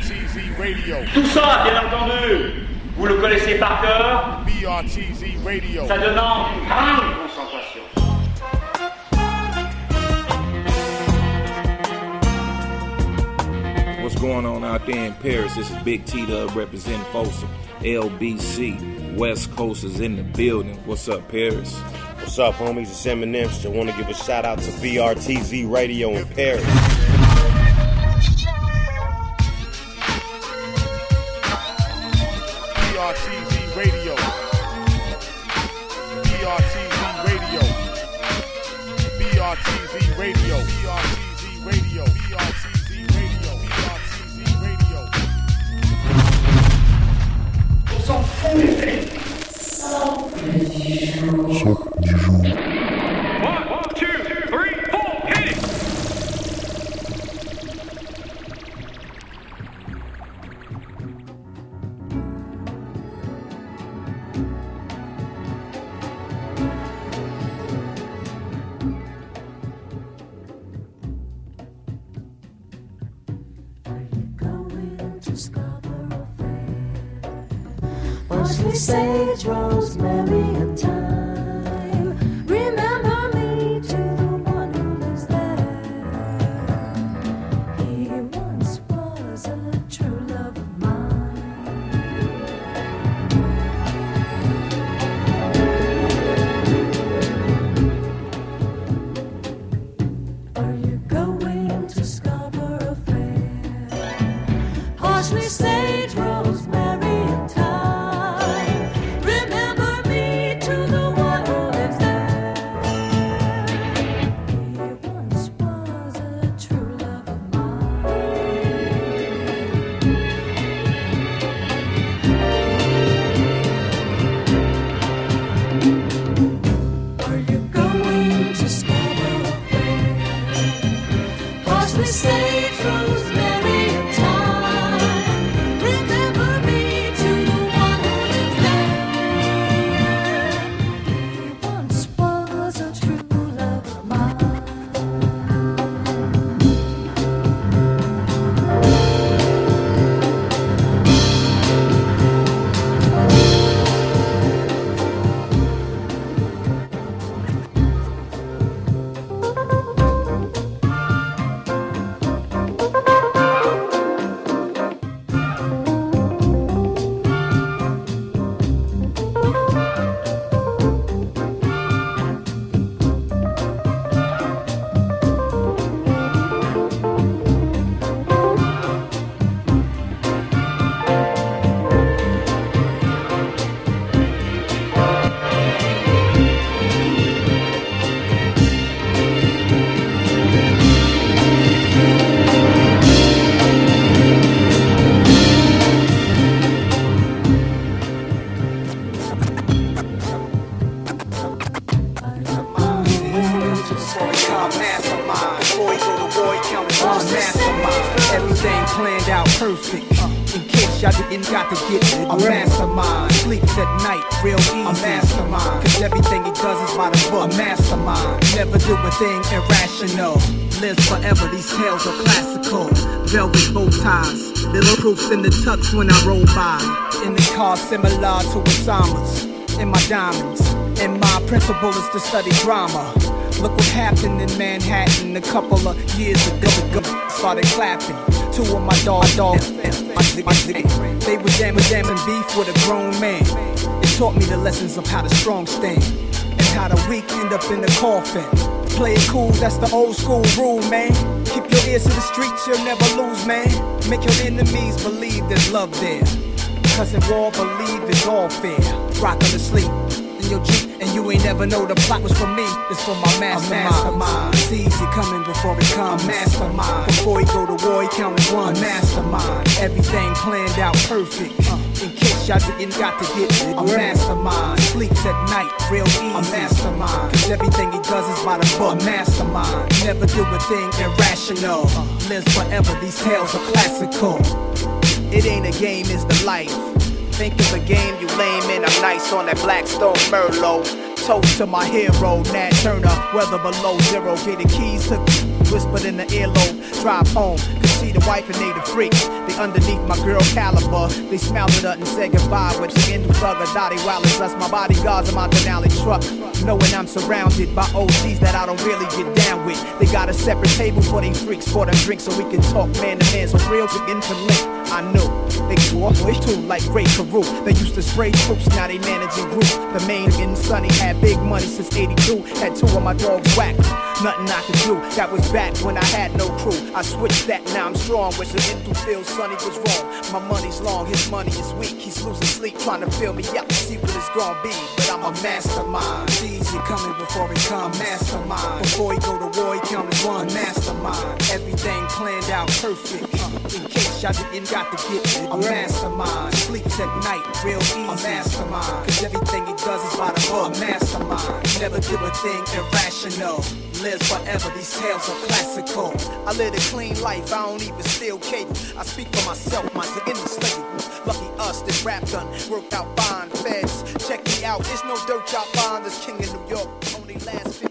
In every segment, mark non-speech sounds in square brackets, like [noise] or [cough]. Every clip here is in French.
BRTZ Radio. Tout ça, bien entendu, vous le connaissez par cœur. BRTZ Radio. Ça demande une grande concentration. What's going on out there in Paris? This is Big T Dub representing folks from LBC. West Coast is in the building. What's up, Paris? What's up, homies? It's Eminem. Just want to give a shout out to BRTZ Radio in Paris. Thing irrational. Lives forever, these tales are classical. Velvet bow ties. Little proofs in the tux when I roll by. In the car similar to Osama's. In my diamonds. And my principle is to study drama. Look what happened in Manhattan a couple of years ago. Started clapping. Two of my dog dogs. They were jamming, jamming beef with a grown man. It taught me the lessons of how the strong stand and how the weak end up in the coffin. Play it cool, that's the old school rule, man. Keep your ears to the streets, you'll never lose, man. Make your enemies believe there's love there. Cause if all believe it's all fair. Rockin' to sleep in your Jeep, and you ain't never know the plot was for me. It's for my mastermind. mastermind. Sees it coming before it comes. A mastermind. Before he go to war, he counted one. A mastermind. Everything planned out perfect. Uh, y'all didn't got to get it. A mastermind. Sleeps at night, real easy. A mastermind. Cause everything he does is by the book. A mastermind. Never do a thing irrational. Lives forever, these tales are classical. It ain't a game, it's the life. Think it's a game, you lame and I'm nice on that Blackstone Merlot. Toast to my hero, Nat Turner, weather below zero. Get the keys to whispered in the earlobe. Drive home. Could see the wife and they the freaks. They underneath my girl caliber. They smiled at her and said goodbye. With the end thugger, Dottie Wallace. That's my bodyguards in my Denali truck. Knowing I'm surrounded by OGs that I don't really get down with. They got a separate table for they freaks for them drinks so we can talk man to man. So real to interlink. I knew they grew up with too like Ray Carew. They used to spray troops, now they managing groups. The main and Sonny had big money since 82. Had two of my dogs whacked. Nothing I could do. That was back when I had no crew. I switched that, now I'm strong. With the into feel Sonny was wrong. My money's long, his money is weak. He's losing sleep, trying to fill me up see what it's gonna be. But I'm a mastermind. It's easy coming before he come. Mastermind. Before he go to war, he count as one. Mastermind. Everything planned out perfect. Uh, in case y'all didn't got to get it. A mastermind. Sleeps at night, real easy. A mastermind. Cause everything he does is by the book. A mastermind. Never do a thing irrational. Lives forever, these tales are classical. I live a clean life, I don't even steal cable. I speak for myself, my in the slave. Lucky us, this rap done worked out fine. Feds, check me out. There's no dirt y'all find. This king in New York only lasts 15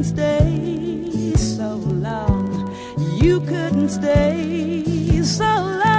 You wouldn't stay so long. You couldn't stay so long.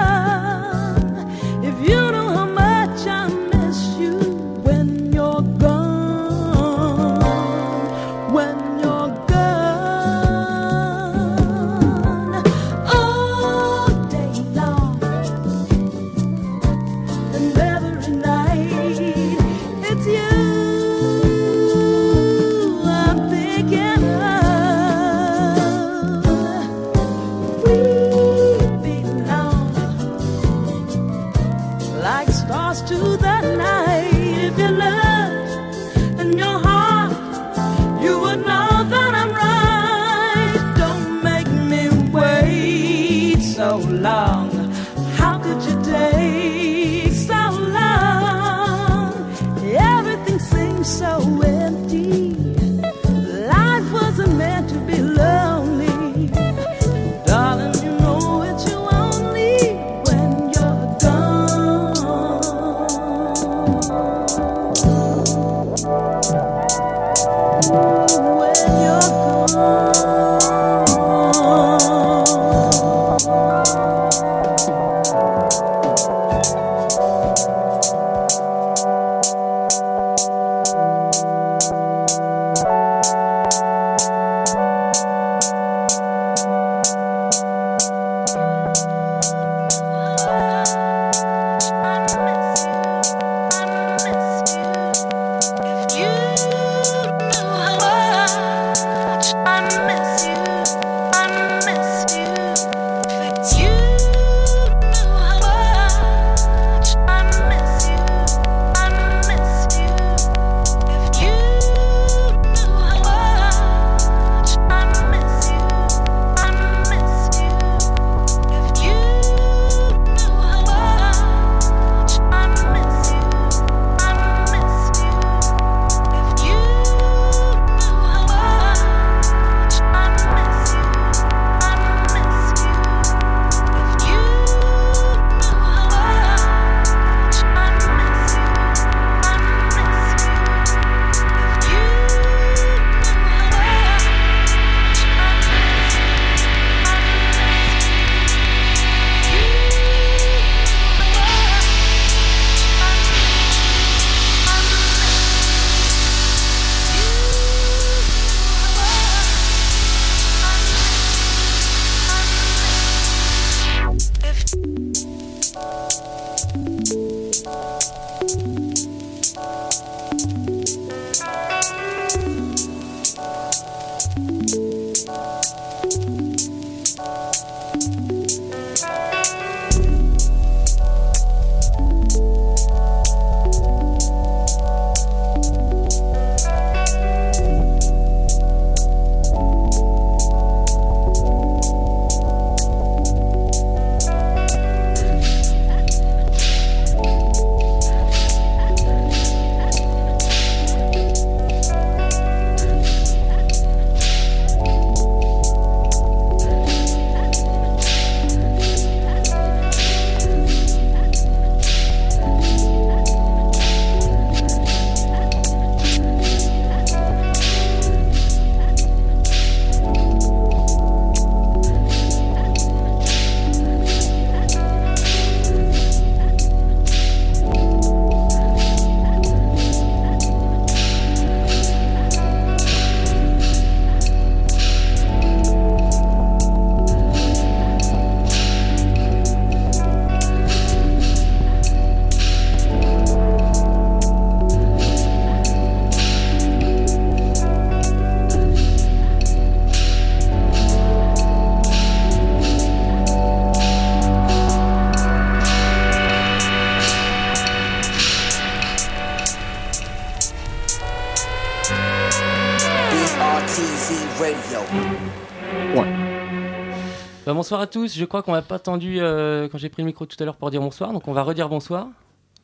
Bonsoir à tous, je crois qu'on m'a pas attendu euh, quand j'ai pris le micro tout à l'heure pour dire bonsoir, donc on va redire bonsoir.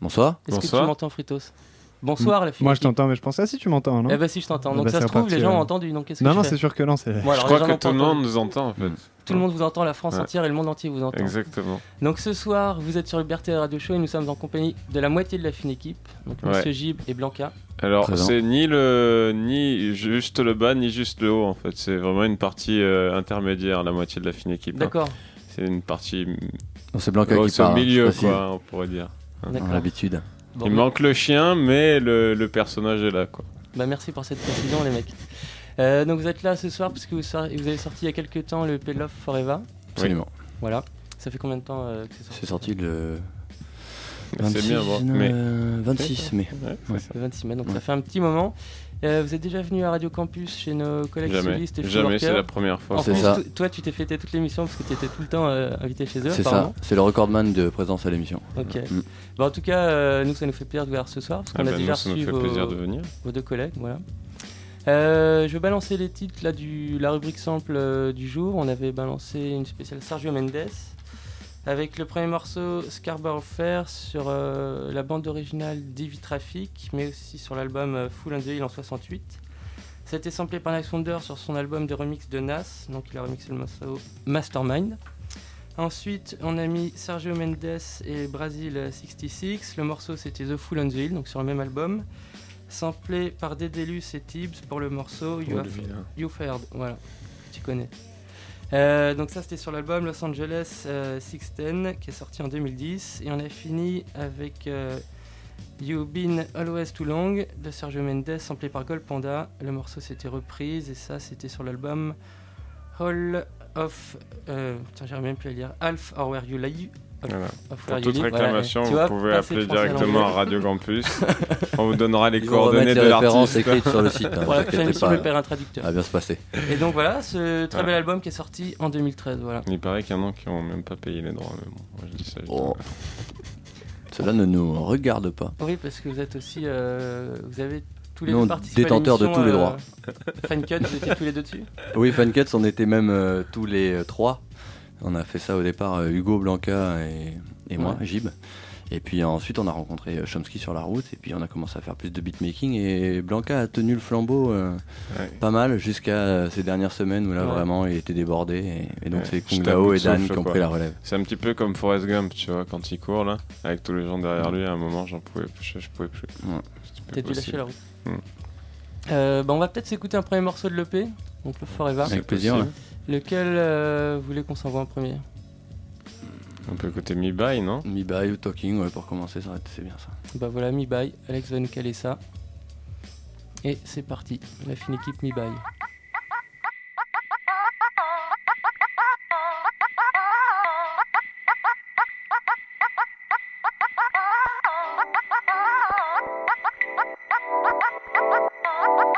Bonsoir. Est-ce que tu m'entends Fritos? Bonsoir la fille. Moi je t'entends, mais je pense, ah si tu m'entends, non Eh bah si je t'entends, Ah donc bah, ça c'est se trouve les gens ont ouais. entendu, donc qu'est-ce que Non, non, c'est sûr que non, c'est. Bon, alors, Je crois que tout le monde nous entend en fait. Tout le monde vous entend, la France Ouais. entière et le monde entier vous entend. Exactement. Donc ce soir, vous êtes sur le Radio Show et nous sommes en compagnie de la moitié de la fine équipe, donc Ouais. Monsieur Gib et Blanca. Alors Présent. c'est ni le ni juste le bas ni juste le haut en fait. C'est vraiment une partie euh, intermédiaire, la moitié de la fine équipe. hein. D'accord, C'est une partie Non, C'est Blanca au qui parle. hein, milieu je précise. quoi, on pourrait dire. L'habitude. Bon, Il manque le chien, mais le, le personnage est là quoi. Bah merci pour cette précision les mecs. Euh, donc vous êtes là ce soir parce que vous, sor- vous avez sorti il y a quelques temps le Pay Love Forever. Absolument. Voilà. Ça fait combien de temps euh, que c'est sorti C'est sorti le C'est bien, bon, 26, mais euh, 26 mai. Ouais, Ouais. c'est ça. Le 26 mai, donc Ouais. ça fait un petit moment. Euh, vous êtes déjà venu à Radio Campus chez nos collègues Jamais, solistes et jamais, c'est la première fois. En C'est plus, ça. to- toi, tu t'es fêté toute l'émission parce que tu étais tout le temps euh, invité chez eux. C'est ça. apparemment. C'est le recordman de présence à l'émission. Ok. Mm. Bon, en tout cas, euh, nous, ça nous fait plaisir de vous voir ce soir parce Ah qu'on a bah, déjà nous, ça nous reçu fait vos, plaisir de venir. vos deux collègues. Voilà. Euh, je vais balancer les titres là, du la rubrique sample euh, du jour. On avait balancé une spéciale Sergio Mendes avec le premier morceau Scarborough Fair sur euh, la bande originale d'Ivy Traffic, mais aussi sur l'album euh, Full on the Hill en 68. Ça a été samplé par Nice Wonder sur son album de remix de Nas, donc il a remixé le morceau Mastermind. Ensuite, on a mis Sergio Mendes et Brazil 66. Le morceau c'était The Full on the Hill, donc sur le même album. Samplé par Dedelus et Tibbs pour le morceau You, Oh, Have- Fared, voilà, tu connais. Euh, donc ça c'était sur l'album Los Angeles euh, 610 qui est sorti en 2010 et on a fini avec euh, You've Been Always Too Long de Sergio Mendes samplé par Gold Panda. Le morceau c'était reprise et ça c'était sur l'album Hall of... Euh, j'arrive même plus. Half or Where You Lie. Voilà. Pour toute réclamation, voilà. Vous vois, pouvez appeler directement à. Radio Campus. [laughs] On vous donnera les Ils coordonnées de l'artiste. écrites sur le site. hein, [laughs] pas. je vais faire un traducteur. Ça va bien se passer. Et donc voilà, ce très bel album qui est sorti en 2013. Voilà. Il paraît qu'il y en a qui n'ont même pas payé les droits, mais bon, moi je dis ça. je dis Oh. [laughs] Cela ne nous regarde pas. Oui, parce que vous êtes aussi. euh, vous avez tous les Non, deux participé détenteurs de tous les euh, droits. Funcut, vous étiez tous les deux dessus Oui, Funcuts, on était même euh, tous les euh, trois. On a fait ça au départ, euh, Hugo, Blanca et, et moi, Ouais. Gib. Et puis ensuite, on a rencontré euh, Chomsky sur la route. Et puis on a commencé à faire plus de beatmaking. Et Blanca a tenu le flambeau euh, Ouais. pas mal jusqu'à euh, ces dernières semaines où là Ouais. vraiment il était débordé. Et, et donc Ouais, c'est Kung j'étais à Lao bout de et Dan qui ont pris la relève. C'est un petit peu comme Forrest Gump, tu vois, quand il court là, avec tous les gens derrière lui, à un moment j'en pouvais plus, je, je pouvais plus. T'as dû lâcher la route. Euh, bah, on va peut-être s'écouter un premier morceau de l'EP, donc le Forever. Avec plaisir. Lequel euh, vous voulez qu'on s'envoie en premier? On peut écouter Me By, non? Mi Bye ou Talking, ouais, pour commencer, ça c'est bien ça. Bah voilà, Me By, Alex va nous caler ça. Et c'est parti, la fine équipe Me By. [laughs] Oh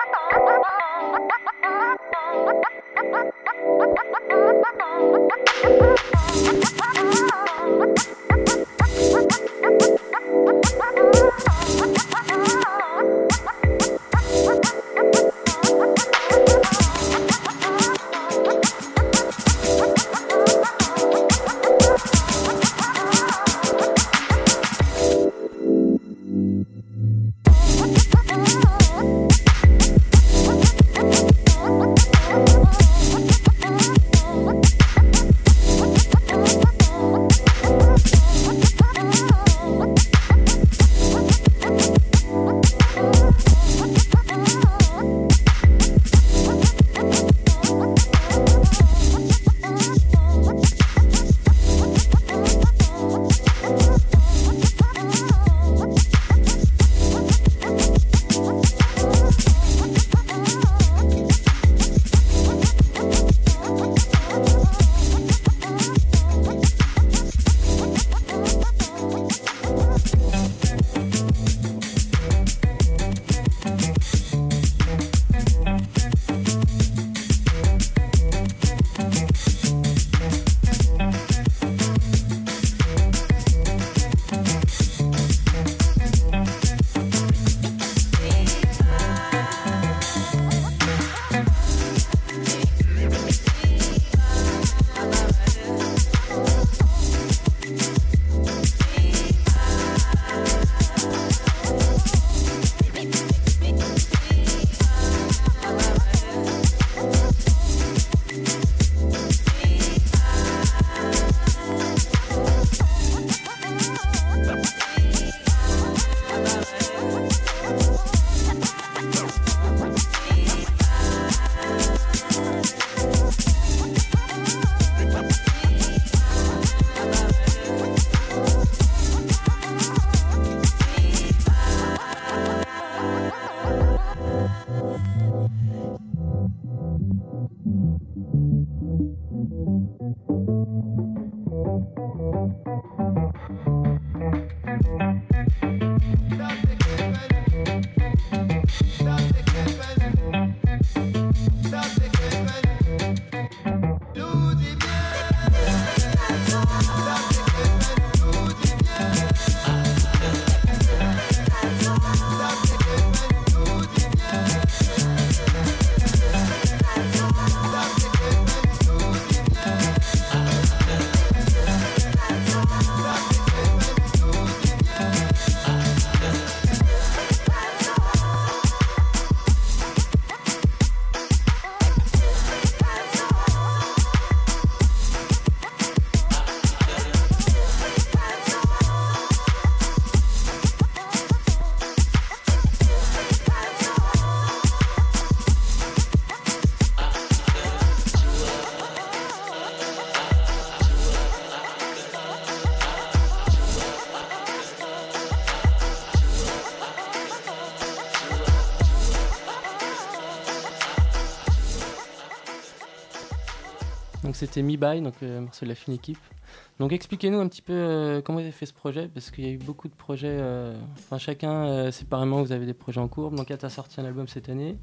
Me By, donc euh, morceau de la fine équipe. Donc expliquez-nous un petit peu euh, comment vous avez fait ce projet, parce qu'il y a eu beaucoup de projets, euh, enfin chacun euh, séparément vous avez des projets en cours. Donc là tu as sorti un album cette année.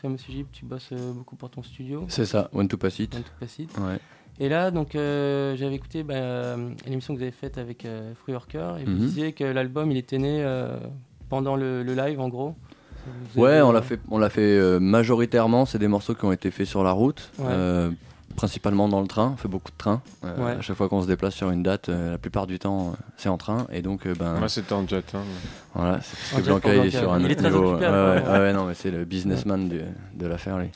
Toi Monsieur Gib, tu bosses beaucoup pour ton studio. C'est ça, One to Pass It. One to Pass It. Ouais. Et là, donc, euh, j'avais écouté bah, l'émission que vous avez faite avec euh, Fruit Worker, et vous Mhm. disiez que l'album, il était né euh, pendant le, le live, en gros. Vous Ouais, avez, on l'a fait, on l'a fait majoritairement. C'est des morceaux qui ont été faits sur la route, Ouais. Principalement dans le train. On fait beaucoup de trains. Euh, Ouais. À chaque fois qu'on se déplace sur une date, euh, la plupart du temps, euh, c'est en train. Et donc, euh, ben, Moi, c'était en jet. hein. voilà, c'est parce En que Blanca il est sur un il autre niveau. occupé, Ouais, alors, ouais, ouais. ouais, ouais, non, mais c'est le businessman de, de l'affaire, lui.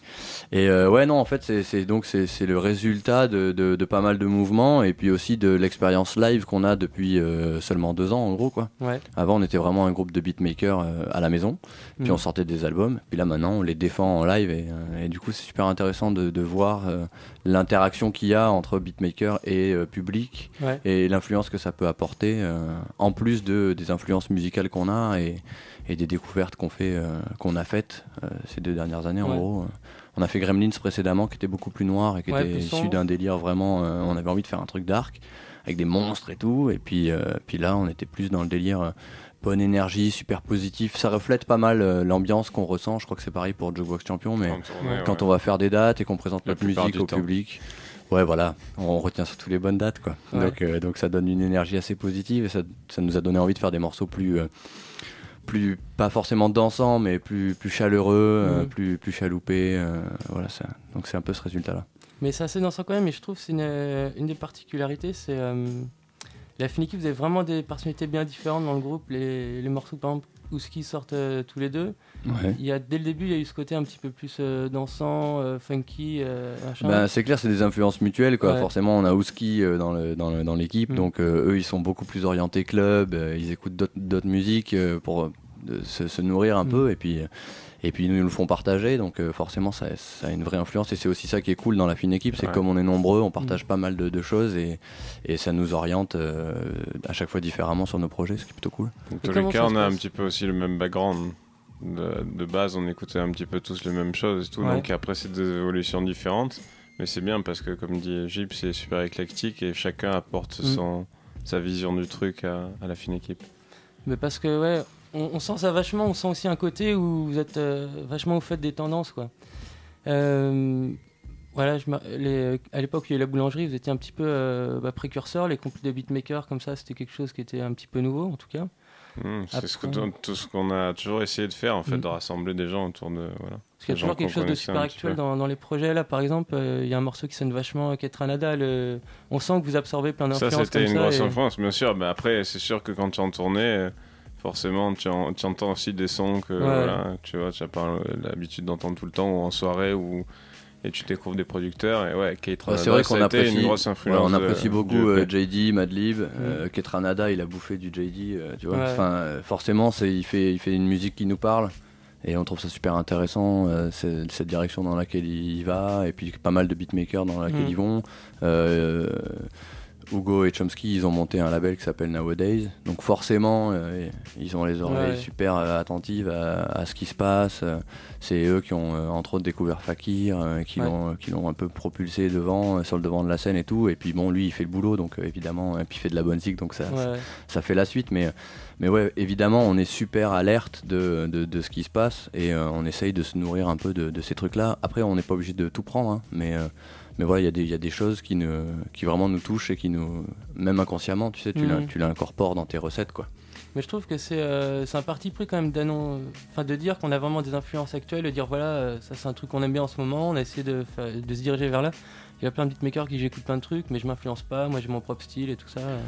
Et euh, ouais, non, en fait, c'est c'est- donc c'est c'est le résultat de, de, de pas mal de mouvements et puis aussi de l'expérience live qu'on a depuis euh, seulement deux ans, en gros, quoi. Ouais. Avant, on était vraiment un groupe de beatmakers euh, à la maison, puis Mhm. on sortait des albums, puis là maintenant, on les défend en live, et, euh, et du coup, c'est super intéressant de, de voir euh, l'interaction qu'il y a entre beatmakers et euh, public, Ouais. et l'influence que ça peut apporter, euh, en plus de, des influences musicales qu'on a et, et des découvertes qu'on fait, euh, qu'on a faites ces deux dernières années, en gros. On a fait Gremlins précédemment, qui était beaucoup plus noir et qui Ouais, était issu d'un délire vraiment. on avait envie de faire un truc dark avec des monstres et tout. Et puis, puis là, on était plus dans le délire bonne énergie, super positif. Ça reflète pas mal euh, l'ambiance qu'on ressent. Je crois que c'est pareil pour Jogbox Champion, mais quand ouais. on va faire des dates et qu'on présente La notre musique au temps. public. Ouais, voilà, on retient surtout les bonnes dates, quoi. Ouais. Donc, euh, donc ça donne une énergie assez positive et ça, ça nous a donné envie de faire des morceaux plus, euh, plus pas forcément dansants, mais plus, plus chaleureux, plus, plus chaloupés. euh, voilà, ça. Donc c'est un peu ce résultat-là. Mais c'est assez dansant quand même, et je trouve que c'est une, une des particularités, c'est euh, la Finiki, vous avez vraiment des personnalités bien différentes dans le groupe. Les, les morceaux, par exemple, Ouski sortent euh, tous les deux. Ouais. Il y a, dès le début, il y a eu ce côté un petit peu plus euh, dansant, euh, funky. Ben, c'est clair, c'est des influences mutuelles. Quoi. Ouais. Forcément, on a Ouski dans, le, dans, le- dans l'équipe, Mm. donc eux, ils sont beaucoup plus orientés club, ils écoutent d'autres, d'autres musiques pour se, se nourrir un Mm. peu, et puis, et puis ils nous le font partager, donc euh, forcément, ça, ça a une vraie influence, et c'est aussi ça qui est cool dans la fine équipe, c'est Ouais. que comme on est nombreux, on partage Mm. pas mal de, de choses, et, et ça nous oriente euh, à chaque fois différemment sur nos projets, ce qui est plutôt cool. Dans tous les cas, on a un petit peu aussi le même background. De, de base, on écoutait un petit peu tous les mêmes choses et tout. Ouais. Donc après, c'est des évolutions différentes. Mais c'est bien parce que, comme dit Jeep, c'est super éclectique et chacun apporte Mm. son, sa vision du truc à, à la fine équipe. Mais parce que, ouais, on, on sent ça vachement, on sent aussi un côté où vous êtes euh, vachement au fait des tendances, quoi. Euh, voilà, je me- les- à l'époque où il y a eu la boulangerie, vous étiez un petit peu euh, bah, précurseur, les comptes de beatmakers comme ça, c'était quelque chose qui était un petit peu nouveau, en tout cas. Mm, c'est ce tout ce qu'on a toujours essayé de faire, en fait, Mm. de rassembler des gens autour de. Voilà. Parce qu'il y a toujours quelque chose de super actuel dans, dans les projets. Là, par exemple, euh, il y a un morceau qui sonne vachement Ketranada. Le... On sent que vous absorbez plein Ça, d'influences c'était comme une ça. grosse et- influence, bien sûr. Mais après, c'est sûr que quand tu es en tournée, euh, forcément, tu, en- tu entends aussi des sons que Ouais. voilà, tu vois, tu n'as pas euh, l'habitude d'entendre tout le temps ou en soirée ou et tu découvres des producteurs. Et ouais, Kate Ouais, Ranada, c'est vrai qu'on apprécie, une grosse ouais, influence. on apprécie de- beaucoup du euh. JD, Madlib, Mm. euh, Ketranada, il a bouffé du JD, euh, tu vois. Ouais. Enfin, euh, forcément, c'est, il fait, il fait une musique qui nous parle. Et on trouve ça super intéressant, euh, c'est- cette direction dans laquelle il va, et puis pas mal de beatmakers dans laquelle Mm. ils vont. Hugo et Chomsky, ils ont monté un label qui s'appelle Nowadays. Donc forcément, euh, ils ont les oreilles Ouais. super euh, attentives à, à ce qui se passe. Euh, C'est eux qui ont euh, entre autres découvert Fakir, qui Ouais. l'ont un peu propulsé devant, sur le devant de la scène et tout. Et puis bon, lui, il fait le boulot, donc évidemment, et puis il fait de la bonne musique, donc ça, Ouais. ça fait la suite. Mais, mais ouais, évidemment, on est super alerte de, de, de ce qui se passe et on essaye de se nourrir un peu de, de ces trucs-là. Après, on n'est pas obligé de tout prendre, hein, mais, mais voilà, il y, a des- il y a des choses qui, ne, qui vraiment nous touchent et qui nous, même inconsciemment, tu sais, tu tu l'incorpores dans tes recettes, quoi. Mais je trouve que c'est euh, un parti pris quand même enfin, de dire qu'on a vraiment des influences actuelles, de dire voilà, euh, ça c'est un truc qu'on aime bien en ce moment, on a essayé de, de se diriger vers là. Il y a plein de beatmakers qui j'écoute plein de trucs, mais je m'influence pas, moi j'ai mon propre style et tout ça. euh.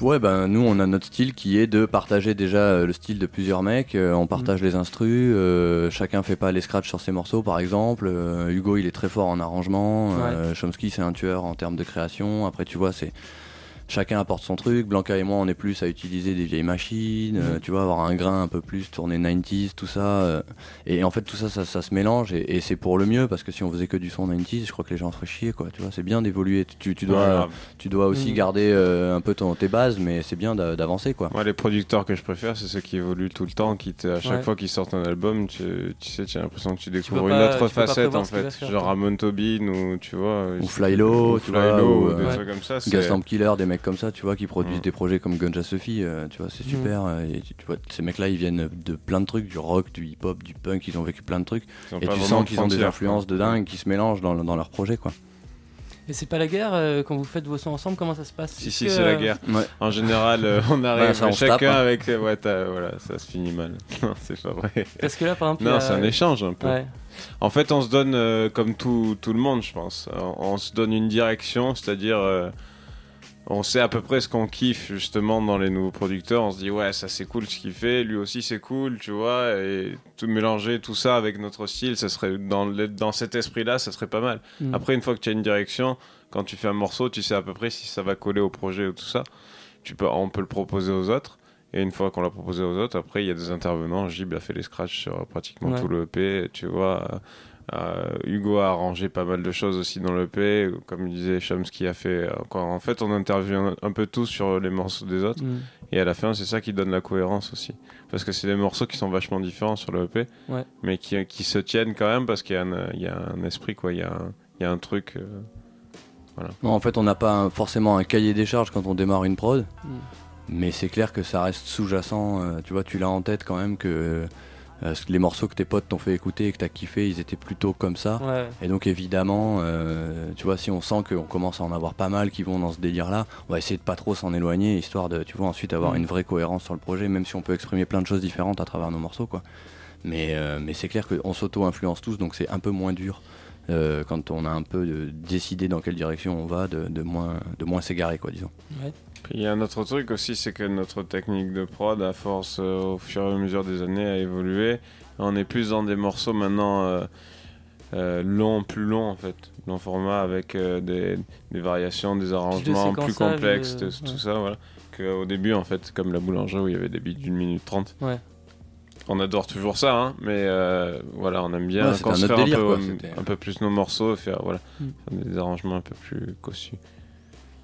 Ouais, ben nous on a notre style qui est de partager déjà euh, le style de plusieurs mecs. euh, on partage les instrus, euh, chacun fait pas les scratchs sur ses morceaux par exemple. euh, Hugo il est très fort en arrangement, euh, Chomsky c'est un tueur en termes de création. Après tu vois c'est chacun apporte son truc. Blanca et moi, on est plus à utiliser des vieilles machines, euh, tu vois, avoir un grain un peu plus tourné 90s, tout ça. euh, et en fait, tout ça, ça, ça se mélange et, et c'est pour le mieux parce que si on faisait que du son 90s, je crois que les gens se feraient chier, quoi. Tu vois, c'est bien d'évoluer. Tu, tu dois, Ouais, grave. tu dois aussi Mm. garder euh, un peu ton, tes bases, mais c'est bien d'a- d'avancer, quoi. Moi, les producteurs que je préfère, c'est ceux qui évoluent tout le temps, qui te- à chaque Ouais. fois qu'ils sortent un album, tu, tu sais, tu as l'impression que tu découvres peux une pas- autre tu peux pas facette prévoir en ce qu'il va fait. faire, Genre toi. Ramon Tobin ou tu vois. Ou Flylo, ou tu vois, Flylo, ou, ou des euh, trucs comme ça. c'est- Gaslamp Killer, des mecs comme ça, tu vois, qui produisent Mm. des projets comme Gunja Sophie, euh, tu vois, c'est Mm. super. euh, et tu, tu vois, ces mecs-là, ils viennent de plein de trucs, du rock, du hip-hop, du punk, ils ont vécu plein de trucs. Et tu sens qu'ils ont des influences quoi. de dingue qui se mélangent dans, dans leurs projets, quoi. Et c'est pas la guerre euh, quand vous faites vos sons ensemble Comment ça se passe? Si, si, que, c'est la guerre. Ouais. En général, euh, on arrive Ouais, ça, on se chacun tape, hein. avec. Ouais, t'as- voilà, ça se finit mal. [laughs] Non, c'est pas vrai. Parce que là, par exemple. Non, a- c'est un échange un peu. Ouais. En fait, on se donne, euh, comme tout, tout le monde, je pense, on se donne une direction, c'est-à-dire, euh, on sait à peu près ce qu'on kiffe justement dans les nouveaux producteurs. On se dit, ouais, ça c'est cool ce qu'il fait, lui aussi c'est cool, tu vois, et tout mélanger tout ça avec notre style, ça serait dans, le- dans cet esprit-là, ça serait pas mal. Mm. Après, une fois que tu as une direction, quand tu fais un morceau, tu sais à peu près si ça va coller au projet ou tout ça. Tu peux, on peut le proposer aux autres. Et une fois qu'on l'a proposé aux autres, après il y a des intervenants. Gib a fait les scratchs sur pratiquement Ouais. tout le EP, tu vois. Euh, Hugo a arrangé pas mal de choses aussi dans le EP. Comme disait, Chomsky a fait. encore En fait, on intervient un peu tous sur les morceaux des autres. Mm. Et à la fin, c'est ça qui donne la cohérence aussi. Parce que c'est des morceaux qui sont vachement différents sur le EP, Ouais. mais qui, qui se tiennent quand même parce qu'il y, a un- il y a un esprit, quoi. Il y a un, il y a un truc. euh, Non, en fait, on n'a pas un- forcément un cahier des charges quand on démarre une prod, Mm. mais c'est clair que ça reste sous-jacent. euh, tu vois, tu l'as en tête quand même que euh, les morceaux que tes potes t'ont fait écouter et que t'as kiffé, ils étaient plutôt comme ça. Ouais. Et donc évidemment, euh, tu vois, si on sent qu'on commence à en avoir pas mal qui vont dans ce délire-là, on va essayer de pas trop s'en éloigner, histoire de, tu vois, ensuite avoir Mm. une vraie cohérence sur le projet, même si on peut exprimer plein de choses différentes à travers nos morceaux, quoi. Mais, euh, mais c'est clair qu'on s'auto-influence tous, donc c'est un peu moins dur euh, quand on a un peu décidé dans quelle direction on va, de, de moins, de moins s'égarer, quoi, disons. Puis il y a un autre truc aussi, c'est que notre technique de prod, à force, euh, au fur et à mesure des années, a évolué. On est plus dans des morceaux maintenant euh, euh, longs, plus longs en fait, long format avec euh, des, des variations, des arrangements plus complexes, euh, tout, ouais. ça, voilà. Qu'au début, en fait, comme la boulangerie où il y avait des beats d'une minute trente. Ouais. On adore toujours ça, hein, mais euh, voilà, on aime bien Ouais, quand un peu, quoi, un peu plus nos morceaux, faire, voilà, Mm. faire des arrangements un peu plus cossus.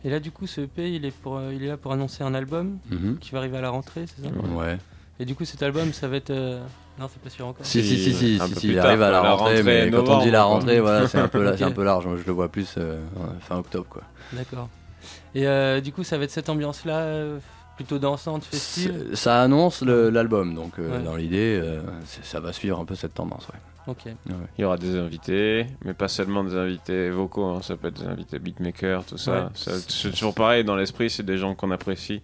Et là, du coup, ce EP, il est, pour, euh, il est là pour annoncer un album qui va arriver à la rentrée, c'est ça? Ouais. Et du coup, cet album, ça va être. euh, Non, c'est pas sûr encore. Si, si, si, si, il tard, arrive à la la rentrée, rentrée mais quand on dit la quoi. rentrée, voilà, c'est un peu, [laughs] c'est un peu large. Moi, je le vois plus euh, fin octobre, quoi. D'accord. Et euh, du coup, ça va être cette ambiance-là, euh, plutôt dansante, festive Ça annonce le- l'album, donc euh, Ouais. dans l'idée, euh, ça va suivre un peu cette tendance, ouais. Ok. Ouais. Il y aura des invités, mais pas seulement des invités vocaux, hein, ça peut être des invités beatmakers, tout ça. Ouais. Ça- C'est toujours pareil, dans l'esprit, c'est des gens qu'on apprécie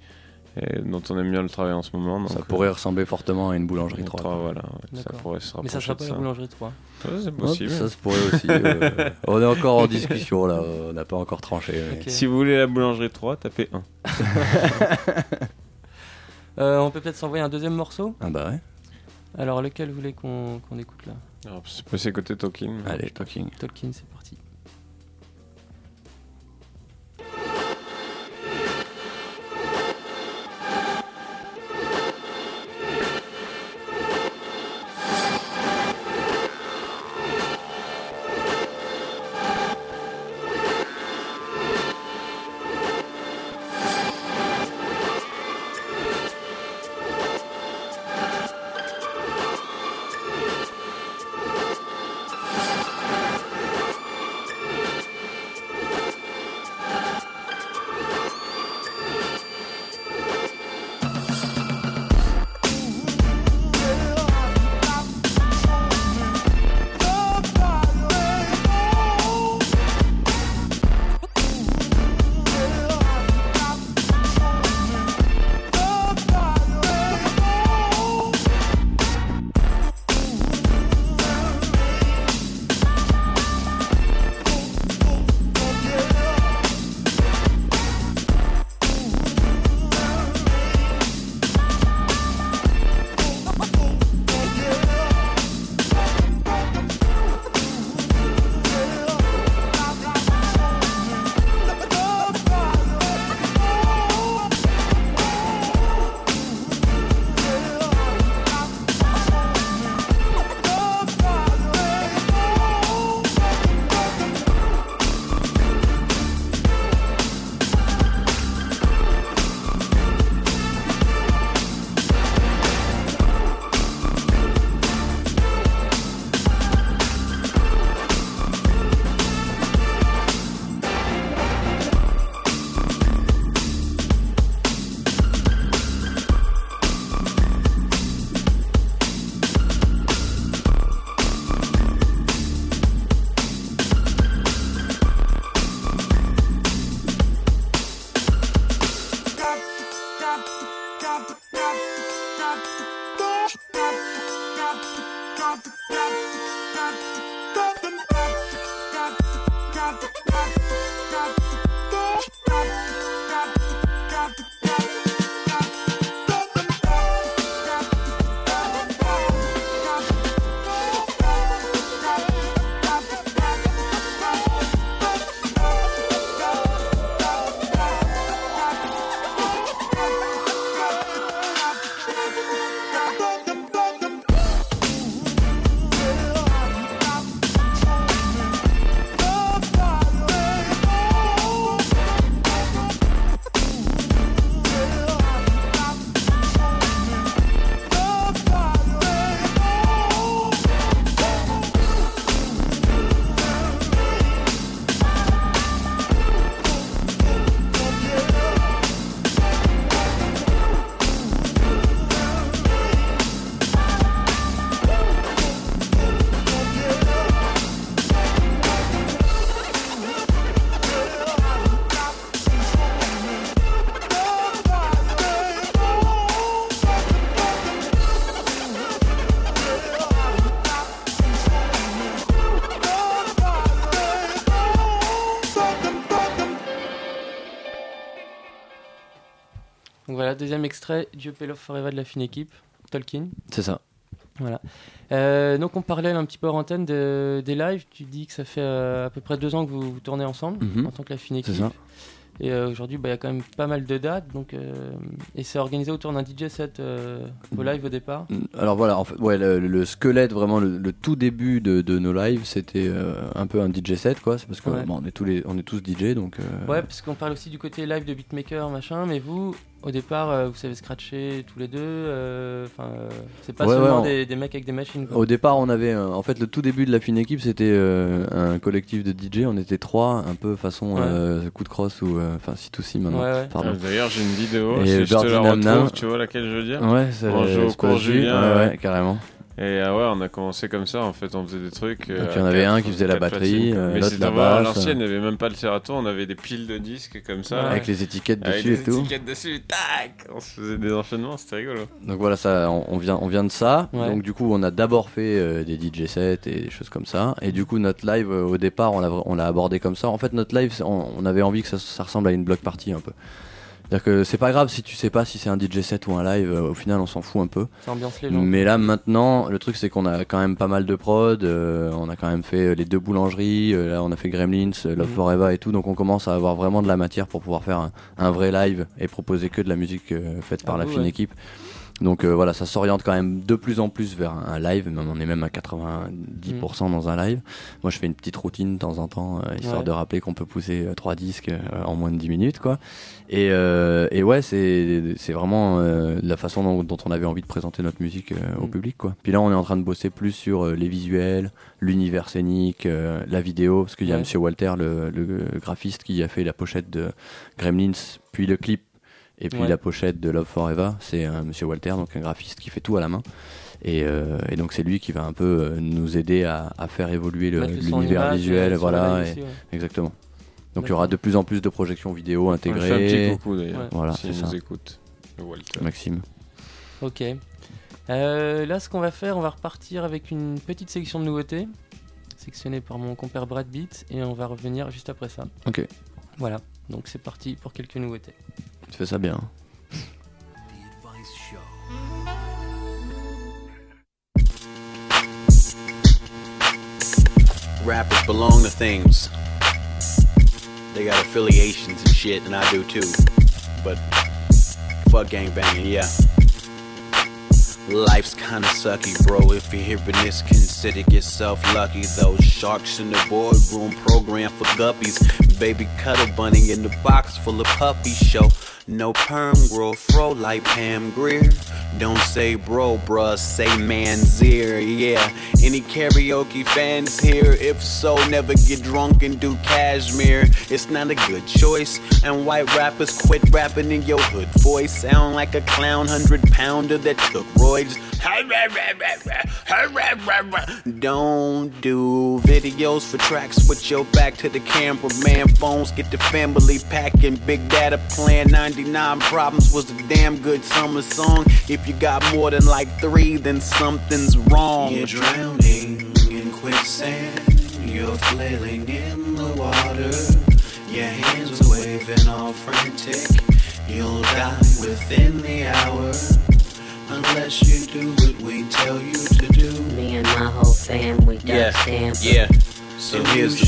et dont on aime bien le travail en ce moment. Donc, Ça euh, pourrait ressembler fortement à une boulangerie 3. trois, voilà, ouais, ça pourrait se Mais ça rapprocher sera pas la ça. boulangerie 3. Ouais, c'est Hop, possible. ça se pourrait aussi. euh, [laughs] on est encore en discussion là, on n'a pas encore tranché. mais-. Si vous voulez la boulangerie 3, tapez 1. [laughs] Euh, on peut peut-être s'envoyer un deuxième morceau? Ah bah ouais. Alors, lequel vous voulez qu'on qu'on écoute là? Alors, c'est côté Talking. Allez, talking. Tolkien, c'est parti. up. Deuxième extrait, Dieu Love Forever de la fine équipe, Tolkien. C'est ça. Voilà. Euh, donc on parlait un petit peu en antenne de- des lives. Tu dis que ça fait euh, à peu près deux ans que vous, vous tournez ensemble Mhm. en tant que la fine C'est équipe. ça. Et euh, aujourd'hui, bah, il y a quand même pas mal de dates. Donc, euh, et c'est organisé autour d'un DJ set au live au départ. Alors voilà, en fait, ouais, le, le squelette, vraiment le, le tout début de, de nos lives, c'était un peu un DJ set, quoi. C'est parce que Ouais. bon, on est tous les, on est tous DJ, donc. Ouais, parce qu'on parle aussi du côté live de beatmaker, machin. Mais vous, au départ, euh, vous savez scratcher tous les deux. euh, Enfin, euh, c'est pas Ouais, seulement ouais, on- des, des mecs avec des machines. quoi. Au départ, on avait, euh, en fait, le tout début de la fine équipe, c'était euh, un collectif de DJ. On était trois, un peu façon Ouais. euh, coup de crosse ou, euh, enfin, si tout si maintenant. Ouais, ouais. Pardon. Euh, D'ailleurs, j'ai une vidéo. Et si je te la retrouve, tu vois laquelle je veux dire Ouais, c'est c'est cours Julien. ouais, carrément. Et euh, ouais, on a commencé comme ça. En fait, on faisait des trucs. euh, Et puis, à on avait quatre- un qui faisait la batterie, euh, Mais l'autre c'était la basse. l'ancienne. Il n'y avait même pas le Serato. On avait des piles de disques comme ça. Ouais. Avec les étiquettes Avec dessus des et tout. étiquettes dessus. Tac On se faisait des enchaînements. C'était rigolo. Donc voilà, ça, on, on vient, on vient de ça. Ouais. Donc du coup, on a d'abord fait euh, des DJ sets et des choses comme ça. Et du coup, notre live euh, au départ, on l'a, on l'a abordé comme ça. En fait, notre live, on avait envie que ça, ça ressemble à une block party un peu. C'est-à-dire que c'est pas grave si tu sais pas si c'est un DJ set ou un live. euh, au final, on s'en fout un peu. Ambiance les gens. Mais là, maintenant, le truc, c'est qu'on a quand même pas mal de prod. euh, on a quand même fait euh, les deux boulangeries. euh, là, on a fait Gremlins, Love Mhm. Forever et tout. Donc, on commence à avoir vraiment de la matière pour pouvoir faire un, un vrai live et proposer que de la musique euh, faite par Ah la fine équipe. Donc euh, voilà, ça s'oriente quand même de plus en plus vers un live, même on est même à 90% dans un live. Moi je fais une petite routine de temps en temps, euh, histoire Ouais. de rappeler qu'on peut pousser euh, trois disques euh, en moins de 10 minutes quoi. Et, euh, et ouais, c'est c'est vraiment la façon dont, dont on avait envie de présenter notre musique au Mm. public quoi. Puis là on est en train de bosser plus sur les visuels, l'univers scénique, la vidéo, parce qu'il y a Ouais. Monsieur Walter, le, le graphiste qui a fait la pochette de Gremlins, puis le clip et puis Ouais. la pochette de Love Forever, c'est euh, Monsieur Walter, donc un graphiste qui fait tout à la main. Et, euh, et donc c'est lui qui va un peu euh, nous aider à, à faire évoluer l'univers visuel, voilà, live et- aussi, ouais. exactement. Donc il y aura de plus en plus de projections vidéo On lui fait un petit intégrées. coucou d'ailleurs. Ouais. Voilà, c'est nous ça. écoute. Walter. Maxime. Ok. Euh, là, ce qu'on va faire, on va repartir avec une petite sélection de nouveautés, sélectionnée par mon compère Brad Beat, et on va revenir juste après ça. Ok, Voilà. Donc c'est parti pour quelques nouveautés. Tu fais ça bien. rappers belong to things. They got affiliations and shit, and I do too. But fuck gangbanging, yeah. Life's kinda sucky, bro. If you're hearing this, consider yourself lucky. Those sharks in the boardroom program for guppies. Baby cuddle bunny in the box full of puppies. Show no perm, grow fro like Pam Greer. Don't say bro, bruh, say man's-ear, yeah. Any karaoke fans here? If so, never get drunk and do cashmere. It's not a good choice. And white rappers quit rapping in your hood voice. Sound like a clown hundred pounder that took roids. Don't do videos for tracks with your back to the camera. Man, phones get the family packing. Big data plan 99 problems was a damn good summer song. If you got more than like three, then something's wrong. You're drowning in quicksand. You're flailing in the water. Your hands are waving all frantic. You'll die within the hour. Unless you do what we tell you to do. Me and my whole family, we done Yeah, stand yeah. So here's the